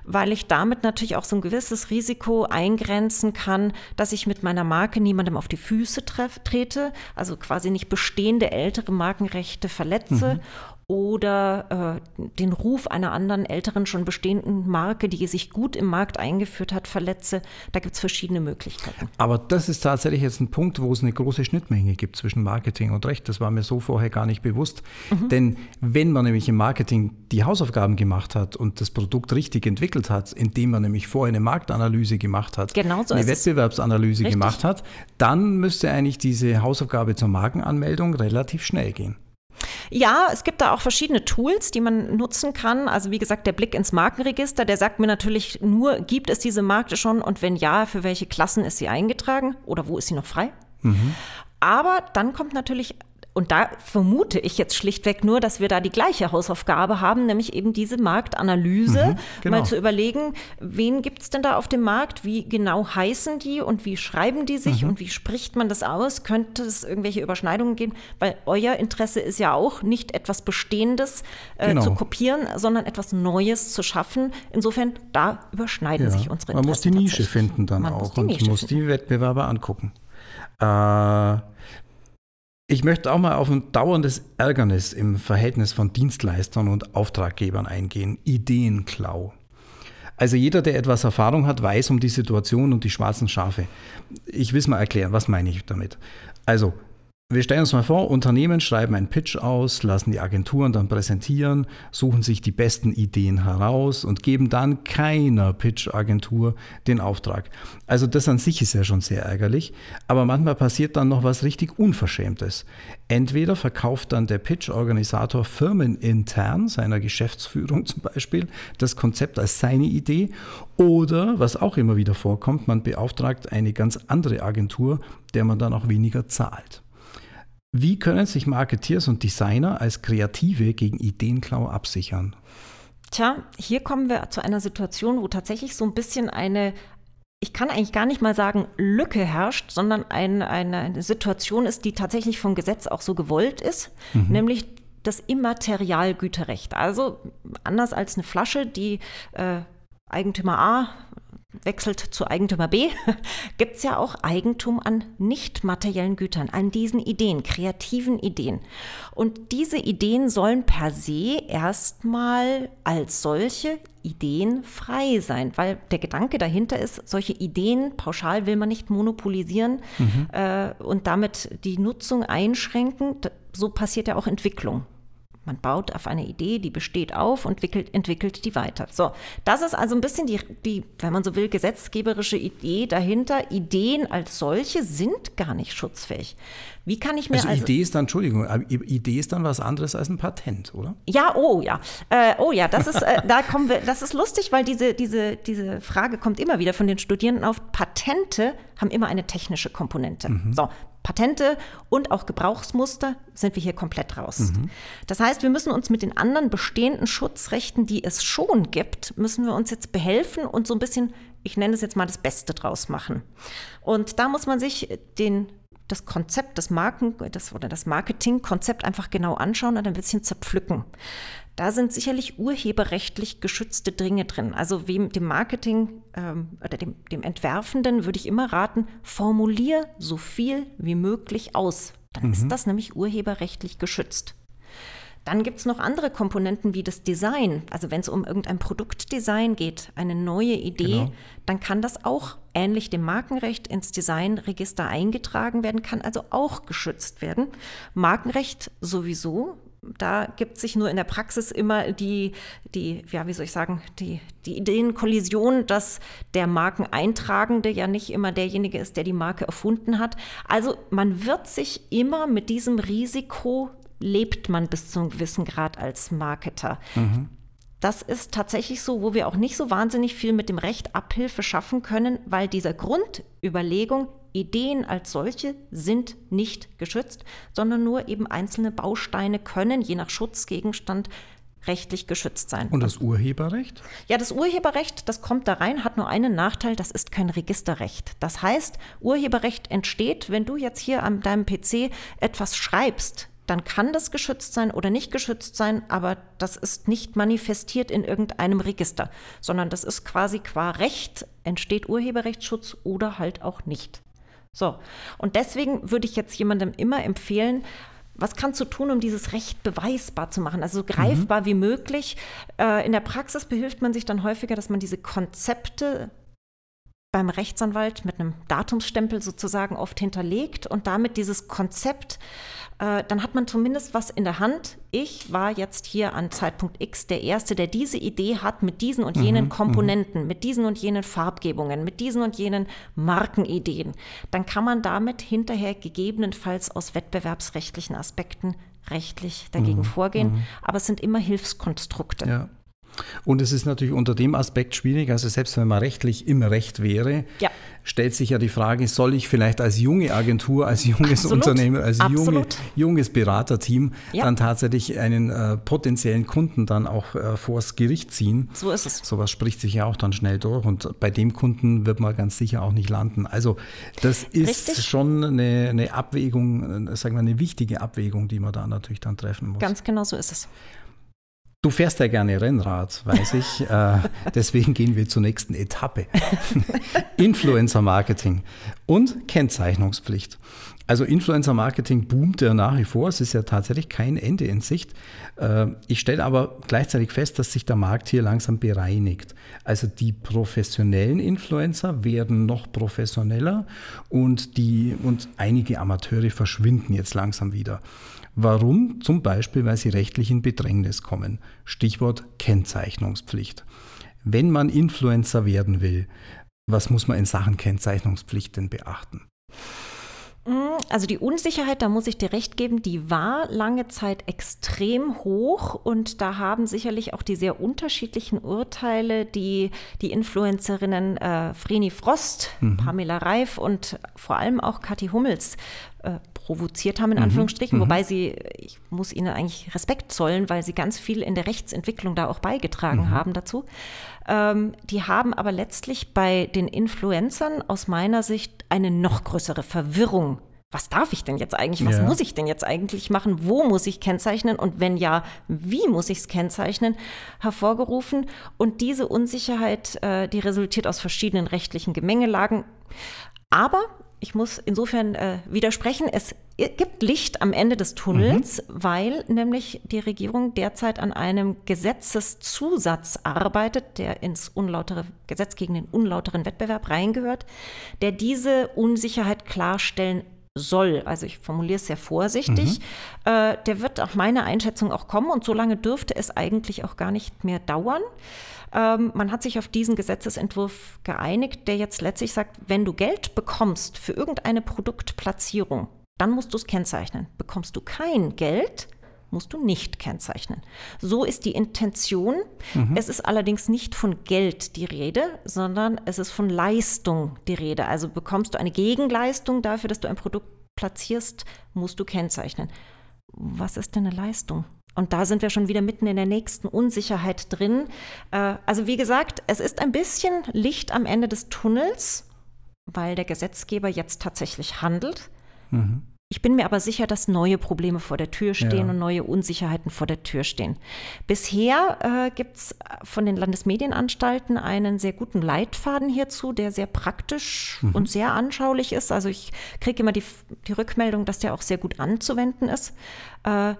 weil ich damit natürlich auch so ein gewisses Risiko eingrenzen kann, dass ich mit meiner Marke niemandem auf die Füße trete, also quasi nicht bestehende ältere Markenrechte verletze mhm oder äh, den Ruf einer anderen älteren, schon bestehenden Marke, die sich gut im Markt eingeführt hat, verletze. Da gibt es verschiedene Möglichkeiten. Aber das ist tatsächlich jetzt ein Punkt, wo es eine große Schnittmenge gibt zwischen Marketing und Recht. Das war mir so vorher gar nicht bewusst. Mhm. Denn wenn man nämlich im Marketing die Hausaufgaben gemacht hat und das Produkt richtig entwickelt hat, indem man nämlich vorher eine Marktanalyse gemacht hat, genau so eine Wettbewerbsanalyse gemacht hat, dann müsste eigentlich diese Hausaufgabe zur Markenanmeldung relativ schnell gehen. Ja, es gibt da auch verschiedene Tools, die man nutzen kann. Also wie gesagt, der Blick ins Markenregister, der sagt mir natürlich nur, gibt es diese Marke schon und wenn ja, für welche Klassen ist sie eingetragen oder wo ist sie noch frei? Mhm. Aber dann kommt natürlich und da vermute ich jetzt schlichtweg nur, dass wir da die gleiche Hausaufgabe haben, nämlich eben diese Marktanalyse, mhm, genau. mal zu überlegen, wen gibt es denn da auf dem Markt, wie genau heißen die und wie schreiben die sich mhm. und wie spricht man das aus? Könnte es irgendwelche Überschneidungen geben? Weil euer Interesse ist ja auch, nicht etwas Bestehendes äh, genau. zu kopieren, sondern etwas Neues zu schaffen. Insofern, da überschneiden ja. sich unsere Interessen. Man muss die Nische finden dann man auch muss und muss die Wettbewerber angucken. Äh, ich möchte auch mal auf ein dauerndes Ärgernis im Verhältnis von Dienstleistern und Auftraggebern eingehen. Ideenklau. Also jeder, der etwas Erfahrung hat, weiß um die Situation und die schwarzen Schafe. Ich will es mal erklären, was meine ich damit. Also wir stellen uns mal vor, Unternehmen schreiben einen Pitch aus, lassen die Agenturen dann präsentieren, suchen sich die besten Ideen heraus und geben dann keiner Pitch-Agentur den Auftrag. Also das an sich ist ja schon sehr ärgerlich, aber manchmal passiert dann noch was richtig Unverschämtes. Entweder verkauft dann der Pitch-Organisator firmenintern seiner Geschäftsführung *laughs* zum Beispiel das Konzept als seine Idee oder, was auch immer wieder vorkommt, man beauftragt eine ganz andere Agentur, der man dann auch weniger zahlt. Wie können sich Marketeers und Designer als Kreative gegen Ideenklau absichern? Tja, hier kommen wir zu einer Situation, wo tatsächlich so ein bisschen eine, ich kann eigentlich gar nicht mal sagen, Lücke herrscht, sondern ein, eine, eine, Situation ist, die tatsächlich vom Gesetz auch so gewollt ist, mhm. nämlich das Immaterialgüterrecht. Also anders als eine Flasche, die äh, Eigentümer A wechselt zu Eigentümer B, *laughs* gibt es ja auch Eigentum an nicht materiellen Gütern, an diesen Ideen, kreativen Ideen. Und diese Ideen sollen per se erstmal als solche Ideen frei sein, weil der Gedanke dahinter ist, solche Ideen pauschal will man nicht monopolisieren mhm. äh, und damit die Nutzung einschränken. So passiert ja auch Entwicklung. Man baut auf eine Idee, die besteht auf und entwickelt, entwickelt die weiter. So, das ist also ein bisschen die, die, wenn man so will, gesetzgeberische Idee dahinter. Ideen als solche sind gar nicht schutzfähig. Wie kann ich mir also, also Idee ist dann, Entschuldigung, Idee ist dann was anderes als ein Patent, oder? Ja, oh ja, äh, oh ja, das ist, äh, da kommen wir, das ist lustig, weil diese, diese, diese Frage kommt immer wieder von den Studierenden auf. Patente haben immer eine technische Komponente. Mhm. So, Patente und auch Gebrauchsmuster sind wir hier komplett raus. Mhm. Das heißt, wir müssen uns mit den anderen bestehenden Schutzrechten, die es schon gibt, müssen wir uns jetzt behelfen und so ein bisschen, ich nenne es jetzt mal das Beste draus machen. Und da muss man sich den das Konzept, das Marken, das, oder das Marketingkonzept einfach genau anschauen und ein bisschen zerpflücken. Da sind sicherlich urheberrechtlich geschützte Dinge drin. Also wem dem Marketing ähm, oder dem, dem Entwerfenden würde ich immer raten, formulier so viel wie möglich aus. Dann mhm. ist das nämlich urheberrechtlich geschützt. Dann gibt es noch andere Komponenten wie das Design. Also wenn es um irgendein Produktdesign geht, eine neue Idee, genau. dann kann das auch ähnlich dem Markenrecht ins Designregister eingetragen werden, kann also auch geschützt werden. Markenrecht sowieso, da gibt sich nur in der Praxis immer die, die, ja, wie soll ich sagen, die, die Ideenkollision, dass der Markeneintragende ja nicht immer derjenige ist, der die Marke erfunden hat. Also man wird sich immer mit diesem Risiko lebt man bis zu einem gewissen Grad als Marketer. Mhm. Das ist tatsächlich so, wo wir auch nicht so wahnsinnig viel mit dem Recht Abhilfe schaffen können, weil dieser Grundüberlegung, Ideen als solche sind nicht geschützt, sondern nur eben einzelne Bausteine können je nach Schutzgegenstand rechtlich geschützt sein. Und das Urheberrecht? Ja, das Urheberrecht, das kommt da rein, hat nur einen Nachteil, das ist kein Registerrecht. Das heißt, Urheberrecht entsteht, wenn du jetzt hier an deinem PC etwas schreibst, dann kann das geschützt sein oder nicht geschützt sein, aber das ist nicht manifestiert in irgendeinem Register, sondern das ist quasi qua Recht entsteht Urheberrechtsschutz oder halt auch nicht. So, und deswegen würde ich jetzt jemandem immer empfehlen, was kannst du tun, um dieses Recht beweisbar zu machen, also so greifbar mhm. wie möglich? Äh, in der Praxis behilft man sich dann häufiger, dass man diese Konzepte beim Rechtsanwalt mit einem Datumsstempel sozusagen oft hinterlegt und damit dieses Konzept äh, dann hat man zumindest was in der Hand. Ich war jetzt hier an Zeitpunkt X der Erste, der diese Idee hat mit diesen und jenen mhm, Komponenten, mit diesen und jenen Farbgebungen, mit diesen und jenen Markenideen. Dann kann man damit hinterher gegebenenfalls aus wettbewerbsrechtlichen Aspekten rechtlich dagegen mhm, vorgehen. Mhm. Aber es sind immer Hilfskonstrukte. Ja. Und es ist natürlich unter dem Aspekt schwierig, also selbst wenn man rechtlich im Recht wäre, ja. stellt sich ja die Frage, soll ich vielleicht als junge Agentur, als junges Absolut. Unternehmen, als junge, junges Beraterteam ja. dann tatsächlich einen äh, potenziellen Kunden dann auch äh, vors Gericht ziehen? So ist es. Sowas spricht sich ja auch dann schnell durch und bei dem Kunden wird man ganz sicher auch nicht landen. Also das ist Richtig. schon eine, eine Abwägung, äh, sagen wir eine wichtige Abwägung, die man da natürlich dann treffen muss. Ganz genau so ist es. Du fährst ja gerne Rennrad, weiß ich. *laughs* äh, deswegen gehen wir zur nächsten Etappe. *laughs* Influencer Marketing und Kennzeichnungspflicht. Also Influencer Marketing boomt ja nach wie vor. Es ist ja tatsächlich kein Ende in Sicht. Äh, ich stelle aber gleichzeitig fest, dass sich der Markt hier langsam bereinigt. Also die professionellen Influencer werden noch professioneller und, die, und einige Amateure verschwinden jetzt langsam wieder. Warum? Zum Beispiel, weil sie rechtlich in Bedrängnis kommen. Stichwort Kennzeichnungspflicht. Wenn man Influencer werden will, was muss man in Sachen Kennzeichnungspflicht denn beachten? Mm, also die Unsicherheit, da muss ich dir recht geben, die war lange Zeit extrem hoch und da haben sicherlich auch die sehr unterschiedlichen Urteile, die die Influencerinnen äh, Vreni Frost, mhm. Pamela Reif und vor allem auch Kathi Hummels äh, provoziert haben, in mhm. Anführungsstrichen, mhm. wobei sie, ich muss ihnen eigentlich Respekt zollen, weil sie ganz viel in der Rechtsentwicklung da auch beigetragen mhm. haben dazu. Ähm, die haben aber letztlich bei den Influencern aus meiner Sicht eine noch größere Verwirrung was darf ich denn jetzt eigentlich? Was ja. muss ich denn jetzt eigentlich machen? Wo muss ich kennzeichnen? Und wenn ja, wie muss ich es kennzeichnen? Hervorgerufen. Und diese Unsicherheit, äh, die resultiert aus verschiedenen rechtlichen Gemengelagen. Aber ich muss insofern äh, widersprechen. Es gibt Licht am Ende des Tunnels, mhm. weil nämlich die Regierung derzeit an einem Gesetzeszusatz arbeitet, der ins unlautere Gesetz gegen den unlauteren Wettbewerb reingehört, der diese Unsicherheit klarstellen soll. Also ich formuliere es sehr vorsichtig. Mhm. Äh, der wird nach meiner Einschätzung auch kommen und so lange dürfte es eigentlich auch gar nicht mehr dauern. Ähm, man hat sich auf diesen Gesetzesentwurf geeinigt, der jetzt letztlich sagt, wenn du Geld bekommst für irgendeine Produktplatzierung, dann musst du es kennzeichnen. Bekommst du kein Geld, musst du nicht kennzeichnen. So ist die Intention. Mhm. Es ist allerdings nicht von Geld die Rede, sondern es ist von Leistung die Rede. Also bekommst du eine Gegenleistung dafür, dass du ein Produkt platzierst, musst du kennzeichnen. Was ist denn eine Leistung? Und da sind wir schon wieder mitten in der nächsten Unsicherheit drin. Äh, also wie gesagt, es ist ein bisschen Licht am Ende des Tunnels, weil der Gesetzgeber jetzt tatsächlich handelt. Mhm. Ich bin mir aber sicher, dass neue Probleme vor der Tür stehen ja. und neue Unsicherheiten vor der Tür stehen. Bisher äh, gibt es von den Landesmedienanstalten einen sehr guten Leitfaden hierzu, der sehr praktisch mhm. und sehr anschaulich ist. Also ich kriege immer die, die Rückmeldung, dass der auch sehr gut anzuwenden ist. Äh,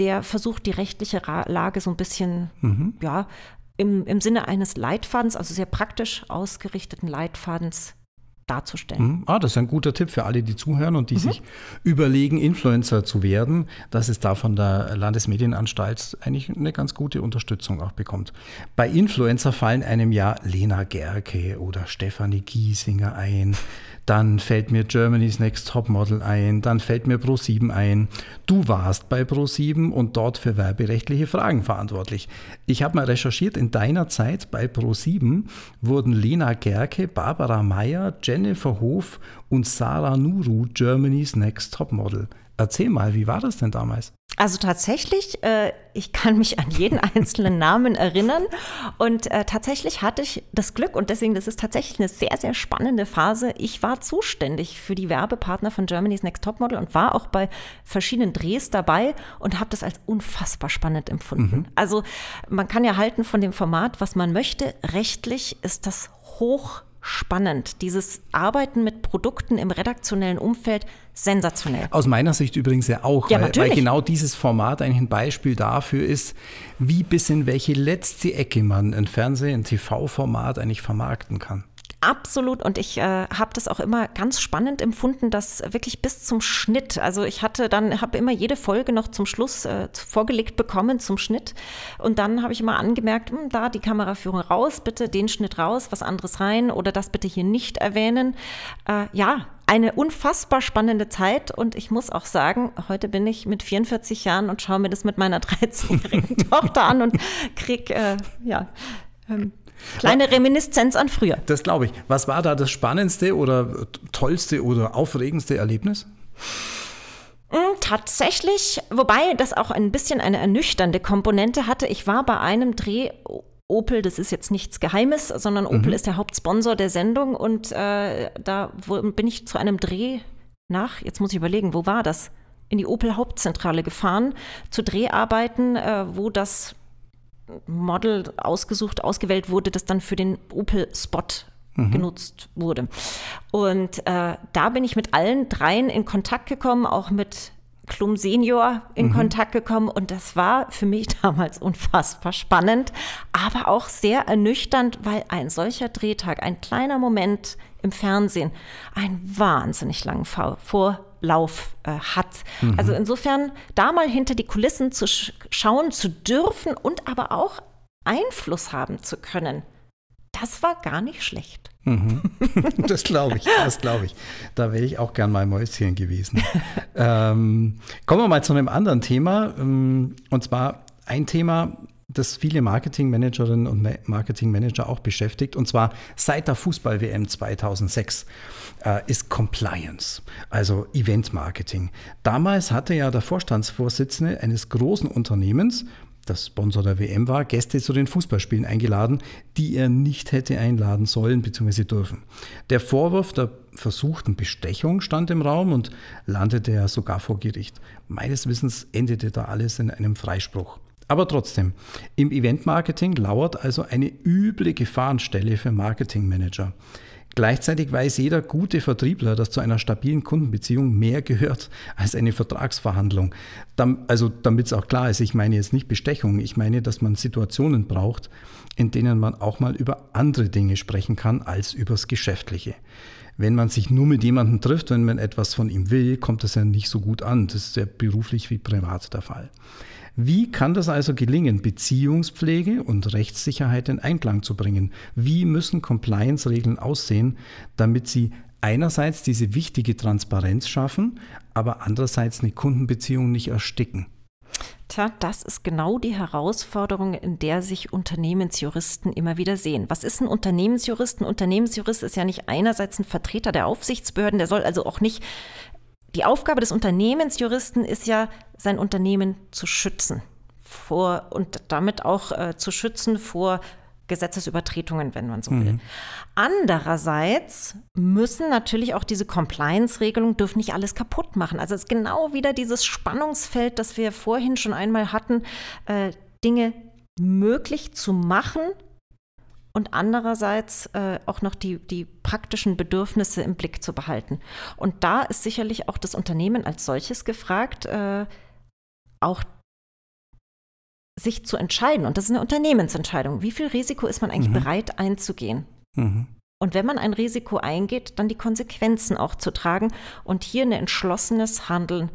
der versucht, die rechtliche Lage so ein bisschen, mhm. ja, im, im Sinne eines Leitfadens, also sehr praktisch ausgerichteten Leitfadens darzustellen. Mhm. Ah, das ist ein guter Tipp für alle, die zuhören und die mhm. sich überlegen, Influencer zu werden, dass es da von der Landesmedienanstalt eigentlich eine ganz gute Unterstützung auch bekommt. Bei Influencer fallen einem ja Lena Gerke oder Stefanie Giesinger ein. Dann fällt mir Germany's Next Topmodel ein, dann fällt mir Pro7 ein. Du warst bei Pro7 und dort für werberechtliche Fragen verantwortlich. Ich habe mal recherchiert, in deiner Zeit bei Pro7 wurden Lena Gerke, Barbara Meyer, Jennifer Hof und Sarah Nuru Germany's Next Topmodel. Erzähl mal, wie war das denn damals? Also tatsächlich, äh, ich kann mich an jeden *laughs* einzelnen Namen erinnern und äh, tatsächlich hatte ich das Glück und deswegen, das ist tatsächlich eine sehr, sehr spannende Phase. Ich war zuständig für die Werbepartner von Germany's Next Topmodel und war auch bei verschiedenen Drehs dabei und habe das als unfassbar spannend empfunden. Mhm. Also man kann ja halten von dem Format, was man möchte. Rechtlich ist das hoch spannend. Dieses Arbeiten mit Produkten im redaktionellen Umfeld, sensationell. Aus meiner Sicht übrigens ja auch, ja, weil, weil, genau dieses Format eigentlich ein Beispiel dafür ist, wie bis in welche letzte Ecke man ein Fernseh-, ein TV-Format eigentlich vermarkten kann. Absolut. Und ich äh, habe das auch immer ganz spannend empfunden, dass wirklich bis zum Schnitt, also ich hatte dann, habe immer jede Folge noch zum Schluss äh, vorgelegt bekommen zum Schnitt. Und dann habe ich immer angemerkt, hm, da die Kameraführung raus, bitte den Schnitt raus, was anderes rein oder das bitte hier nicht erwähnen. Äh, ja, eine unfassbar spannende Zeit und ich muss auch sagen, heute bin ich mit 44 Jahren und schaue mir das mit meiner *laughs* 13-jährigen Tochter an und krieg äh, ja ähm, Kleine Reminiszenz an früher. Das glaube ich. Was war da das spannendste oder tollste oder aufregendste Erlebnis? Hm, tatsächlich, wobei das auch ein bisschen eine ernüchternde Komponente hatte. Ich war bei einem Dreh Opel, das ist jetzt nichts Geheimes, sondern Opel mhm. ist der Hauptsponsor der Sendung und äh, da wo, bin ich zu einem Dreh nach, jetzt muss ich überlegen, wo war das? In die Opel Hauptzentrale gefahren, zu Dreharbeiten, äh, wo das Model ausgesucht, ausgewählt wurde, das dann für den Opel-Spot mhm. genutzt wurde. Und äh, da bin ich mit allen dreien in Kontakt gekommen, auch mit Klum Senior in mhm. Kontakt gekommen und das war für mich *laughs* damals unfassbar spannend, aber auch sehr ernüchternd, weil ein solcher Drehtag, ein kleiner Moment im Fernsehen, einen wahnsinnig langen Vorlauf äh, hat. Mhm. Also insofern da mal hinter die Kulissen zu sch schauen zu dürfen und aber auch Einfluss haben zu können, das war gar nicht schlecht. Mhm. *laughs* Das glaube ich, das glaube ich. Da wäre ich auch gern mal Mäuschen gewesen. *laughs* ähm, kommen wir mal zu einem anderen Thema. Ähm, und zwar ein Thema, das viele Marketingmanagerinnen und Marketingmanager auch beschäftigt, und zwar seit der Fußball-WM 2006, äh, ist Compliance, also Event-Marketing. Damals hatte ja der Vorstandsvorsitzende eines großen Unternehmens, das Sponsor der WM war, Gäste zu den Fußballspielen eingeladen, die er nicht hätte einladen sollen bzw. dürfen. Der Vorwurf der versuchten Bestechung stand im Raum und landete ja sogar vor Gericht. Meines Wissens endete da alles in einem Freispruch. Aber trotzdem, im Eventmarketing lauert also eine üble Gefahrenstelle für Marketingmanager. Gleichzeitig weiß jeder gute Vertriebler, dass zu einer stabilen Kundenbeziehung mehr gehört als eine Vertragsverhandlung. Also damit es auch klar ist, ich meine jetzt nicht Bestechung, ich meine, dass man Situationen braucht, in denen man auch mal über andere Dinge sprechen kann als übers Geschäftliche. Wenn man sich nur mit jemandem trifft, wenn man etwas von ihm will, kommt das ja nicht so gut an. Das ist ja beruflich wie privat der Fall. Wie kann das also gelingen, Beziehungspflege und Rechtssicherheit in Einklang zu bringen? Wie müssen Compliance-Regeln aussehen, damit sie einerseits diese wichtige Transparenz schaffen, aber andererseits eine Kundenbeziehung nicht ersticken? Tja, das ist genau die Herausforderung, in der sich Unternehmensjuristen immer wieder sehen. Was ist ein Unternehmensjurist? Ein Unternehmensjurist ist ja nicht einerseits ein Vertreter der Aufsichtsbehörden, der soll also auch nicht die Aufgabe des Unternehmensjuristen ist ja, sein Unternehmen zu schützen vor und damit auch äh, zu schützen vor Gesetzesübertretungen, wenn man so will. Mhm. Andererseits müssen natürlich auch diese Compliance-Regelungen dürfen nicht alles kaputt machen. Also es ist genau wieder dieses Spannungsfeld, das wir vorhin schon einmal hatten, äh, Dinge möglich zu machen, und andererseits äh, auch noch die, die praktischen Bedürfnisse im Blick zu behalten. Und da ist sicherlich auch das Unternehmen als solches gefragt, äh, auch sich zu entscheiden. Und das ist eine Unternehmensentscheidung. Wie viel Risiko ist man eigentlich mhm. bereit einzugehen? Mhm. Und wenn man ein Risiko eingeht, dann die Konsequenzen auch zu tragen und hier ein entschlossenes Handeln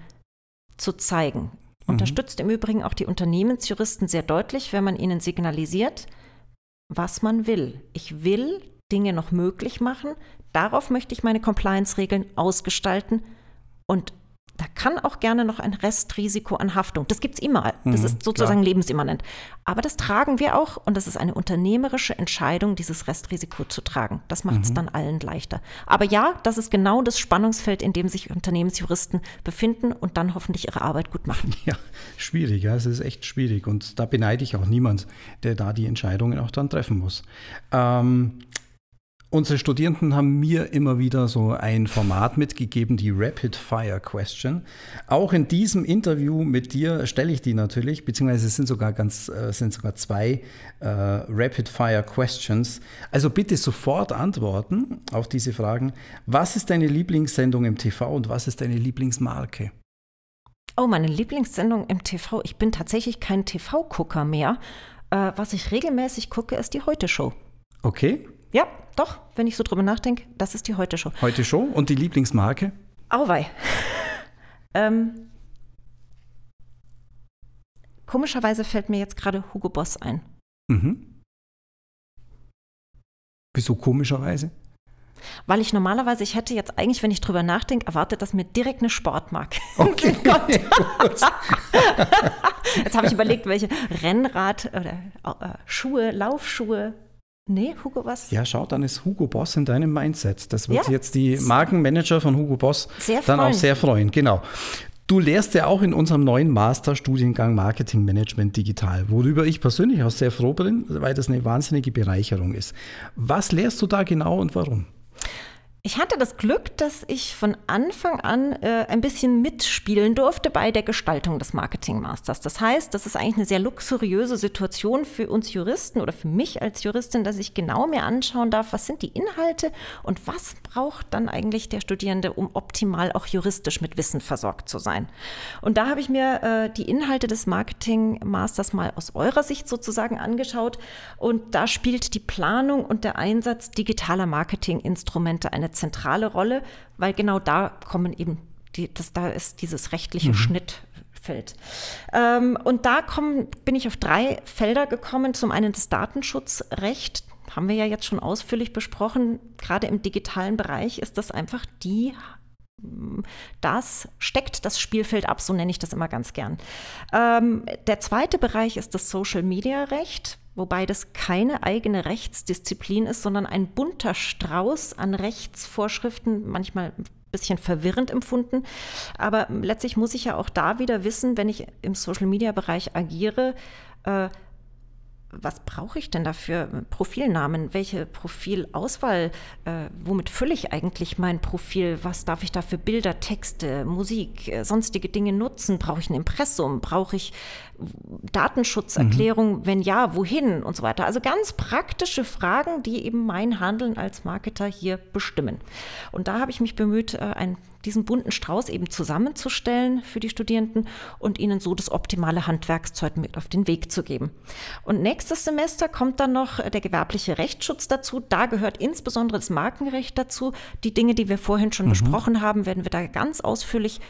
zu zeigen. Mhm. Unterstützt im Übrigen auch die Unternehmensjuristen sehr deutlich, wenn man ihnen signalisiert, was man will. Ich will Dinge noch möglich machen. Darauf möchte ich meine Compliance-Regeln ausgestalten. Und da kann auch gerne noch ein Restrisiko an Haftung. Das gibt es immer. Das mhm, ist sozusagen klar. lebensimmanent. Aber das tragen wir auch und das ist eine unternehmerische Entscheidung, dieses Restrisiko zu tragen. Das macht es mhm. dann allen leichter. Aber ja, das ist genau das Spannungsfeld, in dem sich Unternehmensjuristen befinden und dann hoffentlich ihre Arbeit gut machen. *laughs* Ja, schwierig. Ja, es ist echt schwierig und da beneide ich auch niemand, der da die Entscheidungen auch dann treffen muss. Ähm, Unsere Studierenden haben mir immer wieder so ein Format mitgegeben, die Rapid Fire Question. Auch in diesem Interview mit dir stelle ich die natürlich, beziehungsweise es sind sogar ganz, äh, sind sogar zwei äh, Rapid Fire Questions. Also bitte sofort antworten auf diese Fragen. Was ist deine Lieblingssendung im TV und was ist deine Lieblingsmarke? Oh, meine Lieblingssendung im TV. Ich bin tatsächlich kein TV-Gucker mehr. Äh, was ich regelmäßig gucke, ist die Heute-Show. Okay. Ja, doch, wenn ich so drüber nachdenke, das ist die Heute-Show. Heute-Show und die Lieblingsmarke? Auwei. *laughs* ähm, komischerweise fällt mir jetzt gerade Hugo Boss ein. Mhm. Wieso komischerweise? Weil ich normalerweise, ich hätte jetzt eigentlich, wenn ich drüber nachdenke, erwartet, dass mir direkt eine Sportmarke *laughs* Okay. *laughs* Jetzt habe ich überlegt, welche Rennrad oder äh, Schuhe, Laufschuhe. Nee, Hugo was? Ja, schau, dann ist Hugo Boss in deinem Mindset. Das wird Ja. jetzt die Markenmanager von Hugo Boss Sehr dann auch sehr freuen. Genau. Du lehrst ja auch in unserem neuen Masterstudiengang Marketing Management Digital, worüber ich persönlich auch sehr froh bin, weil das eine wahnsinnige Bereicherung ist. Was lehrst du da genau und warum? Ich hatte das Glück, dass ich von Anfang an äh, ein bisschen mitspielen durfte bei der Gestaltung des Marketing Masters. Das heißt, das ist eigentlich eine sehr luxuriöse Situation für uns Juristen oder für mich als Juristin, dass ich genau mir anschauen darf, was sind die Inhalte und was braucht dann eigentlich der Studierende, um optimal auch juristisch mit Wissen versorgt zu sein. Und da habe ich mir äh, die Inhalte des Marketing Masters mal aus eurer Sicht sozusagen angeschaut und da spielt die Planung und der Einsatz digitaler Marketinginstrumente eine zentrale Rolle, weil genau da kommen eben die, das, da ist dieses rechtliche Schnittfeld. Ähm, und da kommen, bin ich auf drei Felder gekommen. Zum einen das Datenschutzrecht, haben wir ja jetzt schon ausführlich besprochen. Gerade im digitalen Bereich ist das einfach die das steckt das Spielfeld ab, so nenne ich das immer ganz gern. Ähm, der zweite Bereich ist das Social-Media-Recht, wobei das keine eigene Rechtsdisziplin ist, sondern ein bunter Strauß an Rechtsvorschriften, manchmal ein bisschen verwirrend empfunden. Aber letztlich muss ich ja auch da wieder wissen, wenn ich im Social-Media-Bereich agiere, äh, was brauche ich denn dafür? Profilnamen, welche Profilauswahl, äh, womit fülle ich eigentlich mein Profil? Was darf ich da für Bilder, Texte, Musik, äh, sonstige Dinge nutzen? Brauche ich ein Impressum? Brauche ich Datenschutzerklärung? Wenn ja, wohin? Und so weiter. Also ganz praktische Fragen, die eben mein Handeln als Marketer hier bestimmen. Und da habe ich mich bemüht, äh, ein diesen bunten Strauß eben zusammenzustellen für die Studierenden und ihnen so das optimale Handwerkszeug mit auf den Weg zu geben. Und nächstes Semester kommt dann noch der gewerbliche Rechtsschutz dazu. Da gehört insbesondere das Markenrecht dazu. Die Dinge, die wir vorhin schon besprochen haben, werden wir da ganz ausführlich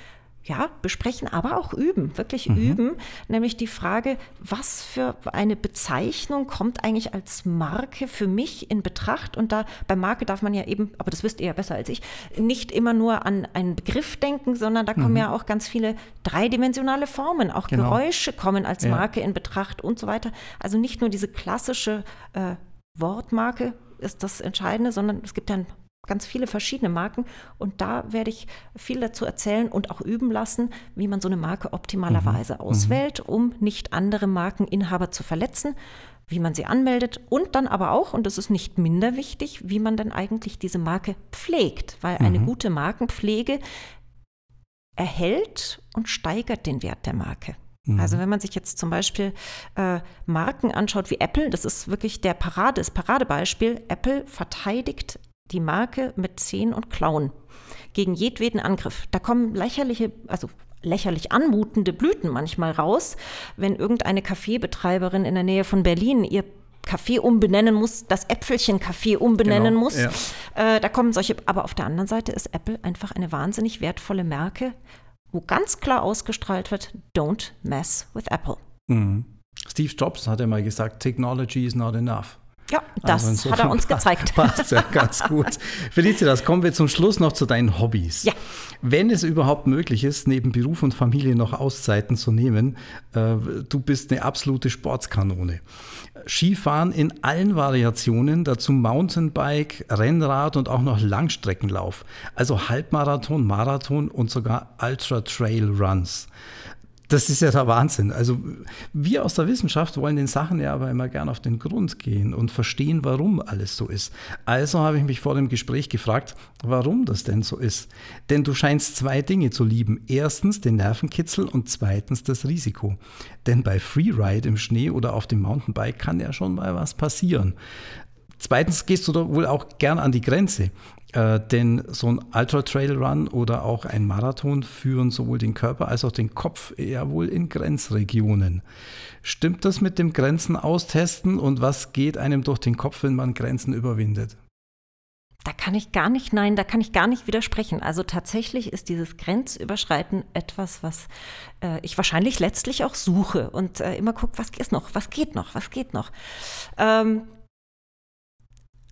ja, besprechen, aber auch üben, wirklich üben, nämlich die Frage, was für eine Bezeichnung kommt eigentlich als Marke für mich in Betracht? Und da bei Marke darf man ja eben, aber das wisst ihr ja besser als ich, nicht immer nur an einen Begriff denken, sondern da kommen ja auch ganz viele dreidimensionale Formen, auch Genau. Geräusche kommen als Ja. Marke in Betracht und so weiter. Also nicht nur diese klassische äh, Wortmarke ist das Entscheidende, sondern es gibt dann ganz viele verschiedene Marken. Und da werde ich viel dazu erzählen und auch üben lassen, wie man so eine Marke optimalerweise auswählt, um nicht andere Markeninhaber zu verletzen, wie man sie anmeldet. Und dann aber auch, und das ist nicht minder wichtig, wie man dann eigentlich diese Marke pflegt, weil eine gute Markenpflege erhält und steigert den Wert der Marke. Also wenn man sich jetzt zum Beispiel äh, Marken anschaut wie Apple, das ist wirklich der Parade, das Paradebeispiel. Apple verteidigt die Marke mit Zehen und Klauen gegen jedweden Angriff. Da kommen lächerliche, also lächerlich anmutende Blüten manchmal raus, wenn irgendeine Kaffeebetreiberin in der Nähe von Berlin ihr Kaffee umbenennen muss, das Äpfelchen-Kaffee umbenennen Genau, muss. ja. Äh, da kommen solche, aber auf der anderen Seite ist Apple einfach eine wahnsinnig wertvolle Marke, wo ganz klar ausgestrahlt wird, don't mess with Apple. Mhm. Steve Jobs hat ja mal gesagt, Technology is not enough. Ja, das hat er uns gezeigt. *laughs* Passt ja ganz gut. *laughs* Felicitas, kommen wir zum Schluss noch zu deinen Hobbys. Ja. Wenn es überhaupt möglich ist, neben Beruf und Familie noch Auszeiten zu nehmen, äh, du bist eine absolute Sportskanone. Skifahren in allen Variationen, dazu Mountainbike, Rennrad und auch noch Langstreckenlauf. Also Halbmarathon, Marathon und sogar Ultra Trail Runs. Das ist ja der Wahnsinn. Also wir aus der Wissenschaft wollen den Sachen ja aber immer gern auf den Grund gehen und verstehen, warum alles so ist. Also habe ich mich vor dem Gespräch gefragt, warum das denn so ist. Denn du scheinst zwei Dinge zu lieben. Erstens den Nervenkitzel und zweitens das Risiko. Denn bei Freeride im Schnee oder auf dem Mountainbike kann ja schon mal was passieren. Zweitens gehst du da wohl auch gern an die Grenze. Äh, denn so ein Ultra-Trail-Run oder auch ein Marathon führen sowohl den Körper als auch den Kopf eher wohl in Grenzregionen. Stimmt das mit dem Grenzen austesten und was geht einem durch den Kopf, wenn man Grenzen überwindet? Da kann ich gar nicht, nein, da kann ich gar nicht widersprechen. Also tatsächlich ist dieses Grenzüberschreiten etwas, was äh, ich wahrscheinlich letztlich auch suche und äh, immer gucke, was ist noch, was geht noch, was geht noch. Ähm,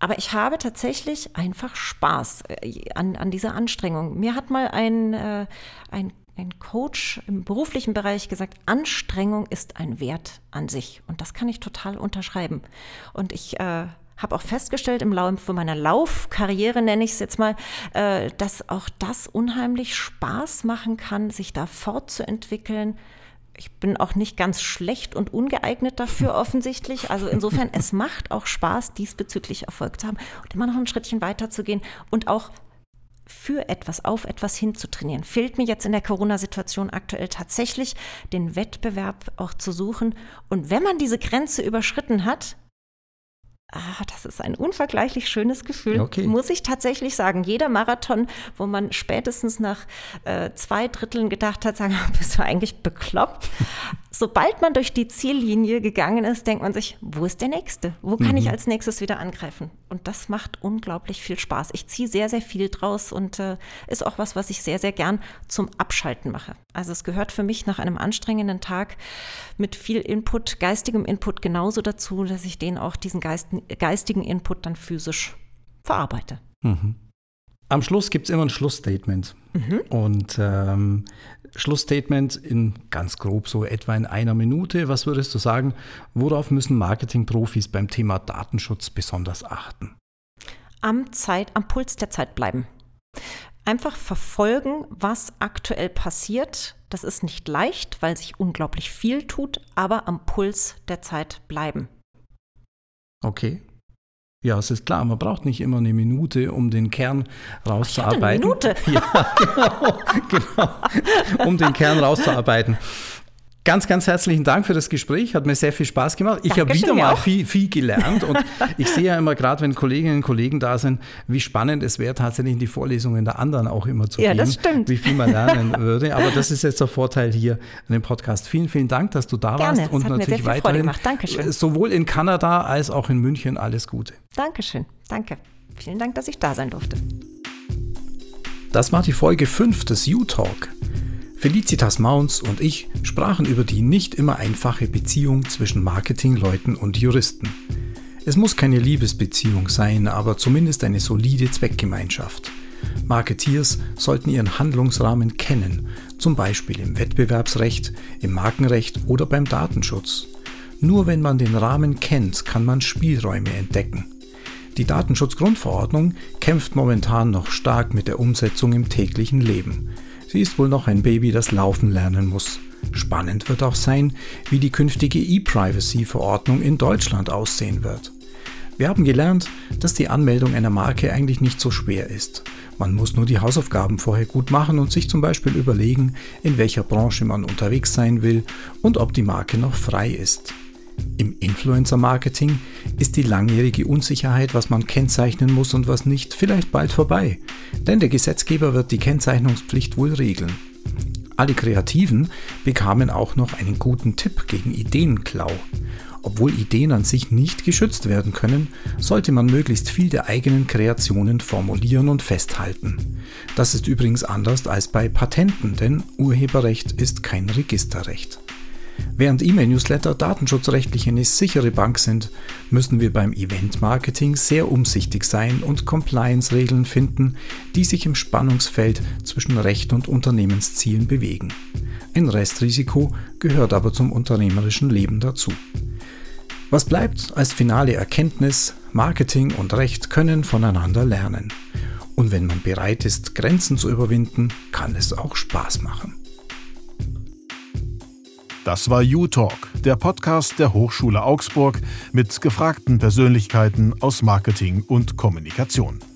aber ich habe tatsächlich einfach Spaß äh, an, an dieser Anstrengung. Mir hat mal ein, äh, ein, ein Coach im beruflichen Bereich gesagt, Anstrengung ist ein Wert an sich. Und das kann ich total unterschreiben. Und ich äh, habe auch festgestellt im Laufe meiner Laufkarriere, nenne ich es jetzt mal, äh, dass auch das unheimlich Spaß machen kann, sich da fortzuentwickeln, ich bin auch nicht ganz schlecht und ungeeignet dafür *laughs* offensichtlich. Also insofern, es macht auch Spaß, diesbezüglich Erfolg zu haben und immer noch ein Schrittchen weiter zu gehen und auch für etwas, auf etwas hinzutrainieren. Fehlt mir jetzt in der Corona-Situation aktuell tatsächlich, den Wettbewerb auch zu suchen. Und wenn man diese Grenze überschritten hat, Ah, das ist ein unvergleichlich schönes Gefühl, okay. muss ich tatsächlich sagen. Jeder Marathon, wo man spätestens nach äh, zwei Dritteln gedacht hat, sagen, *laughs* bist du eigentlich bekloppt? Sobald man durch die Ziellinie gegangen ist, denkt man sich, wo ist der nächste? Wo kann mhm. ich als nächstes wieder angreifen? Und das macht unglaublich viel Spaß. Ich ziehe sehr, sehr viel draus und äh, ist auch was, was ich sehr, sehr gern zum Abschalten mache. Also es gehört für mich nach einem anstrengenden Tag mit viel Input, geistigem Input genauso dazu, dass ich den auch diesen geistigen Input dann physisch verarbeite. Mhm. Am Schluss gibt es immer ein Schlussstatement. Mhm. Und ähm, Schlussstatement in ganz grob so etwa in einer Minute. Was würdest du sagen, worauf müssen Marketingprofis beim Thema Datenschutz besonders achten? Am Zeit, am Puls der Zeit bleiben. Einfach verfolgen, was aktuell passiert. Das ist nicht leicht, weil sich unglaublich viel tut, aber am Puls der Zeit bleiben. Okay. Ja, es ist klar, man braucht nicht immer eine Minute, um den Kern rauszuarbeiten. Eine Minute? *laughs* Ja, genau, genau. Um den Kern rauszuarbeiten. Ganz, ganz herzlichen Dank für das Gespräch. Hat mir sehr viel Spaß gemacht. Ich habe wieder mal viel, viel gelernt. *laughs* Und ich sehe ja immer, gerade wenn Kolleginnen und Kollegen da sind, wie spannend es wäre, tatsächlich in die Vorlesungen der anderen auch immer zu ja, gehen. Das stimmt. Wie viel man lernen *laughs* würde. Aber das ist jetzt der Vorteil hier in dem Podcast. Vielen, vielen Dank, dass du da Gerne. warst. Und natürlich weiterhin. Dankeschön. Sowohl in Kanada als auch in München alles Gute. Dankeschön. Danke. Vielen Dank, dass ich da sein durfte. Das war die Folge 5 des U-Talk. Felicitas Mounts und ich sprachen über die nicht immer einfache Beziehung zwischen Marketingleuten und Juristen. Es muss keine Liebesbeziehung sein, aber zumindest eine solide Zweckgemeinschaft. Marketeers sollten ihren Handlungsrahmen kennen, zum Beispiel im Wettbewerbsrecht, im Markenrecht oder beim Datenschutz. Nur wenn man den Rahmen kennt, kann man Spielräume entdecken. Die Datenschutzgrundverordnung kämpft momentan noch stark mit der Umsetzung im täglichen Leben. Sie ist wohl noch ein Baby, das laufen lernen muss. Spannend wird auch sein, wie die künftige E-Privacy-Verordnung in Deutschland aussehen wird. Wir haben gelernt, dass die Anmeldung einer Marke eigentlich nicht so schwer ist. Man muss nur die Hausaufgaben vorher gut machen und sich zum Beispiel überlegen, in welcher Branche man unterwegs sein will und ob die Marke noch frei ist. Im Influencer-Marketing ist die langjährige Unsicherheit, was man kennzeichnen muss und was nicht, vielleicht bald vorbei. Denn der Gesetzgeber wird die Kennzeichnungspflicht wohl regeln. Alle Kreativen bekamen auch noch einen guten Tipp gegen Ideenklau. Obwohl Ideen an sich nicht geschützt werden können, sollte man möglichst viel der eigenen Kreationen formulieren und festhalten. Das ist übrigens anders als bei Patenten, denn Urheberrecht ist kein Registerrecht. Während E-Mail-Newsletter datenschutzrechtlich eine sichere Bank sind, müssen wir beim Event-Marketing sehr umsichtig sein und Compliance-Regeln finden, die sich im Spannungsfeld zwischen Recht und Unternehmenszielen bewegen. Ein Restrisiko gehört aber zum unternehmerischen Leben dazu. Was bleibt als finale Erkenntnis? Marketing und Recht können voneinander lernen. Und wenn man bereit ist, Grenzen zu überwinden, kann es auch Spaß machen. Das war U-Talk, der Podcast der Hochschule Augsburg mit gefragten Persönlichkeiten aus Marketing und Kommunikation.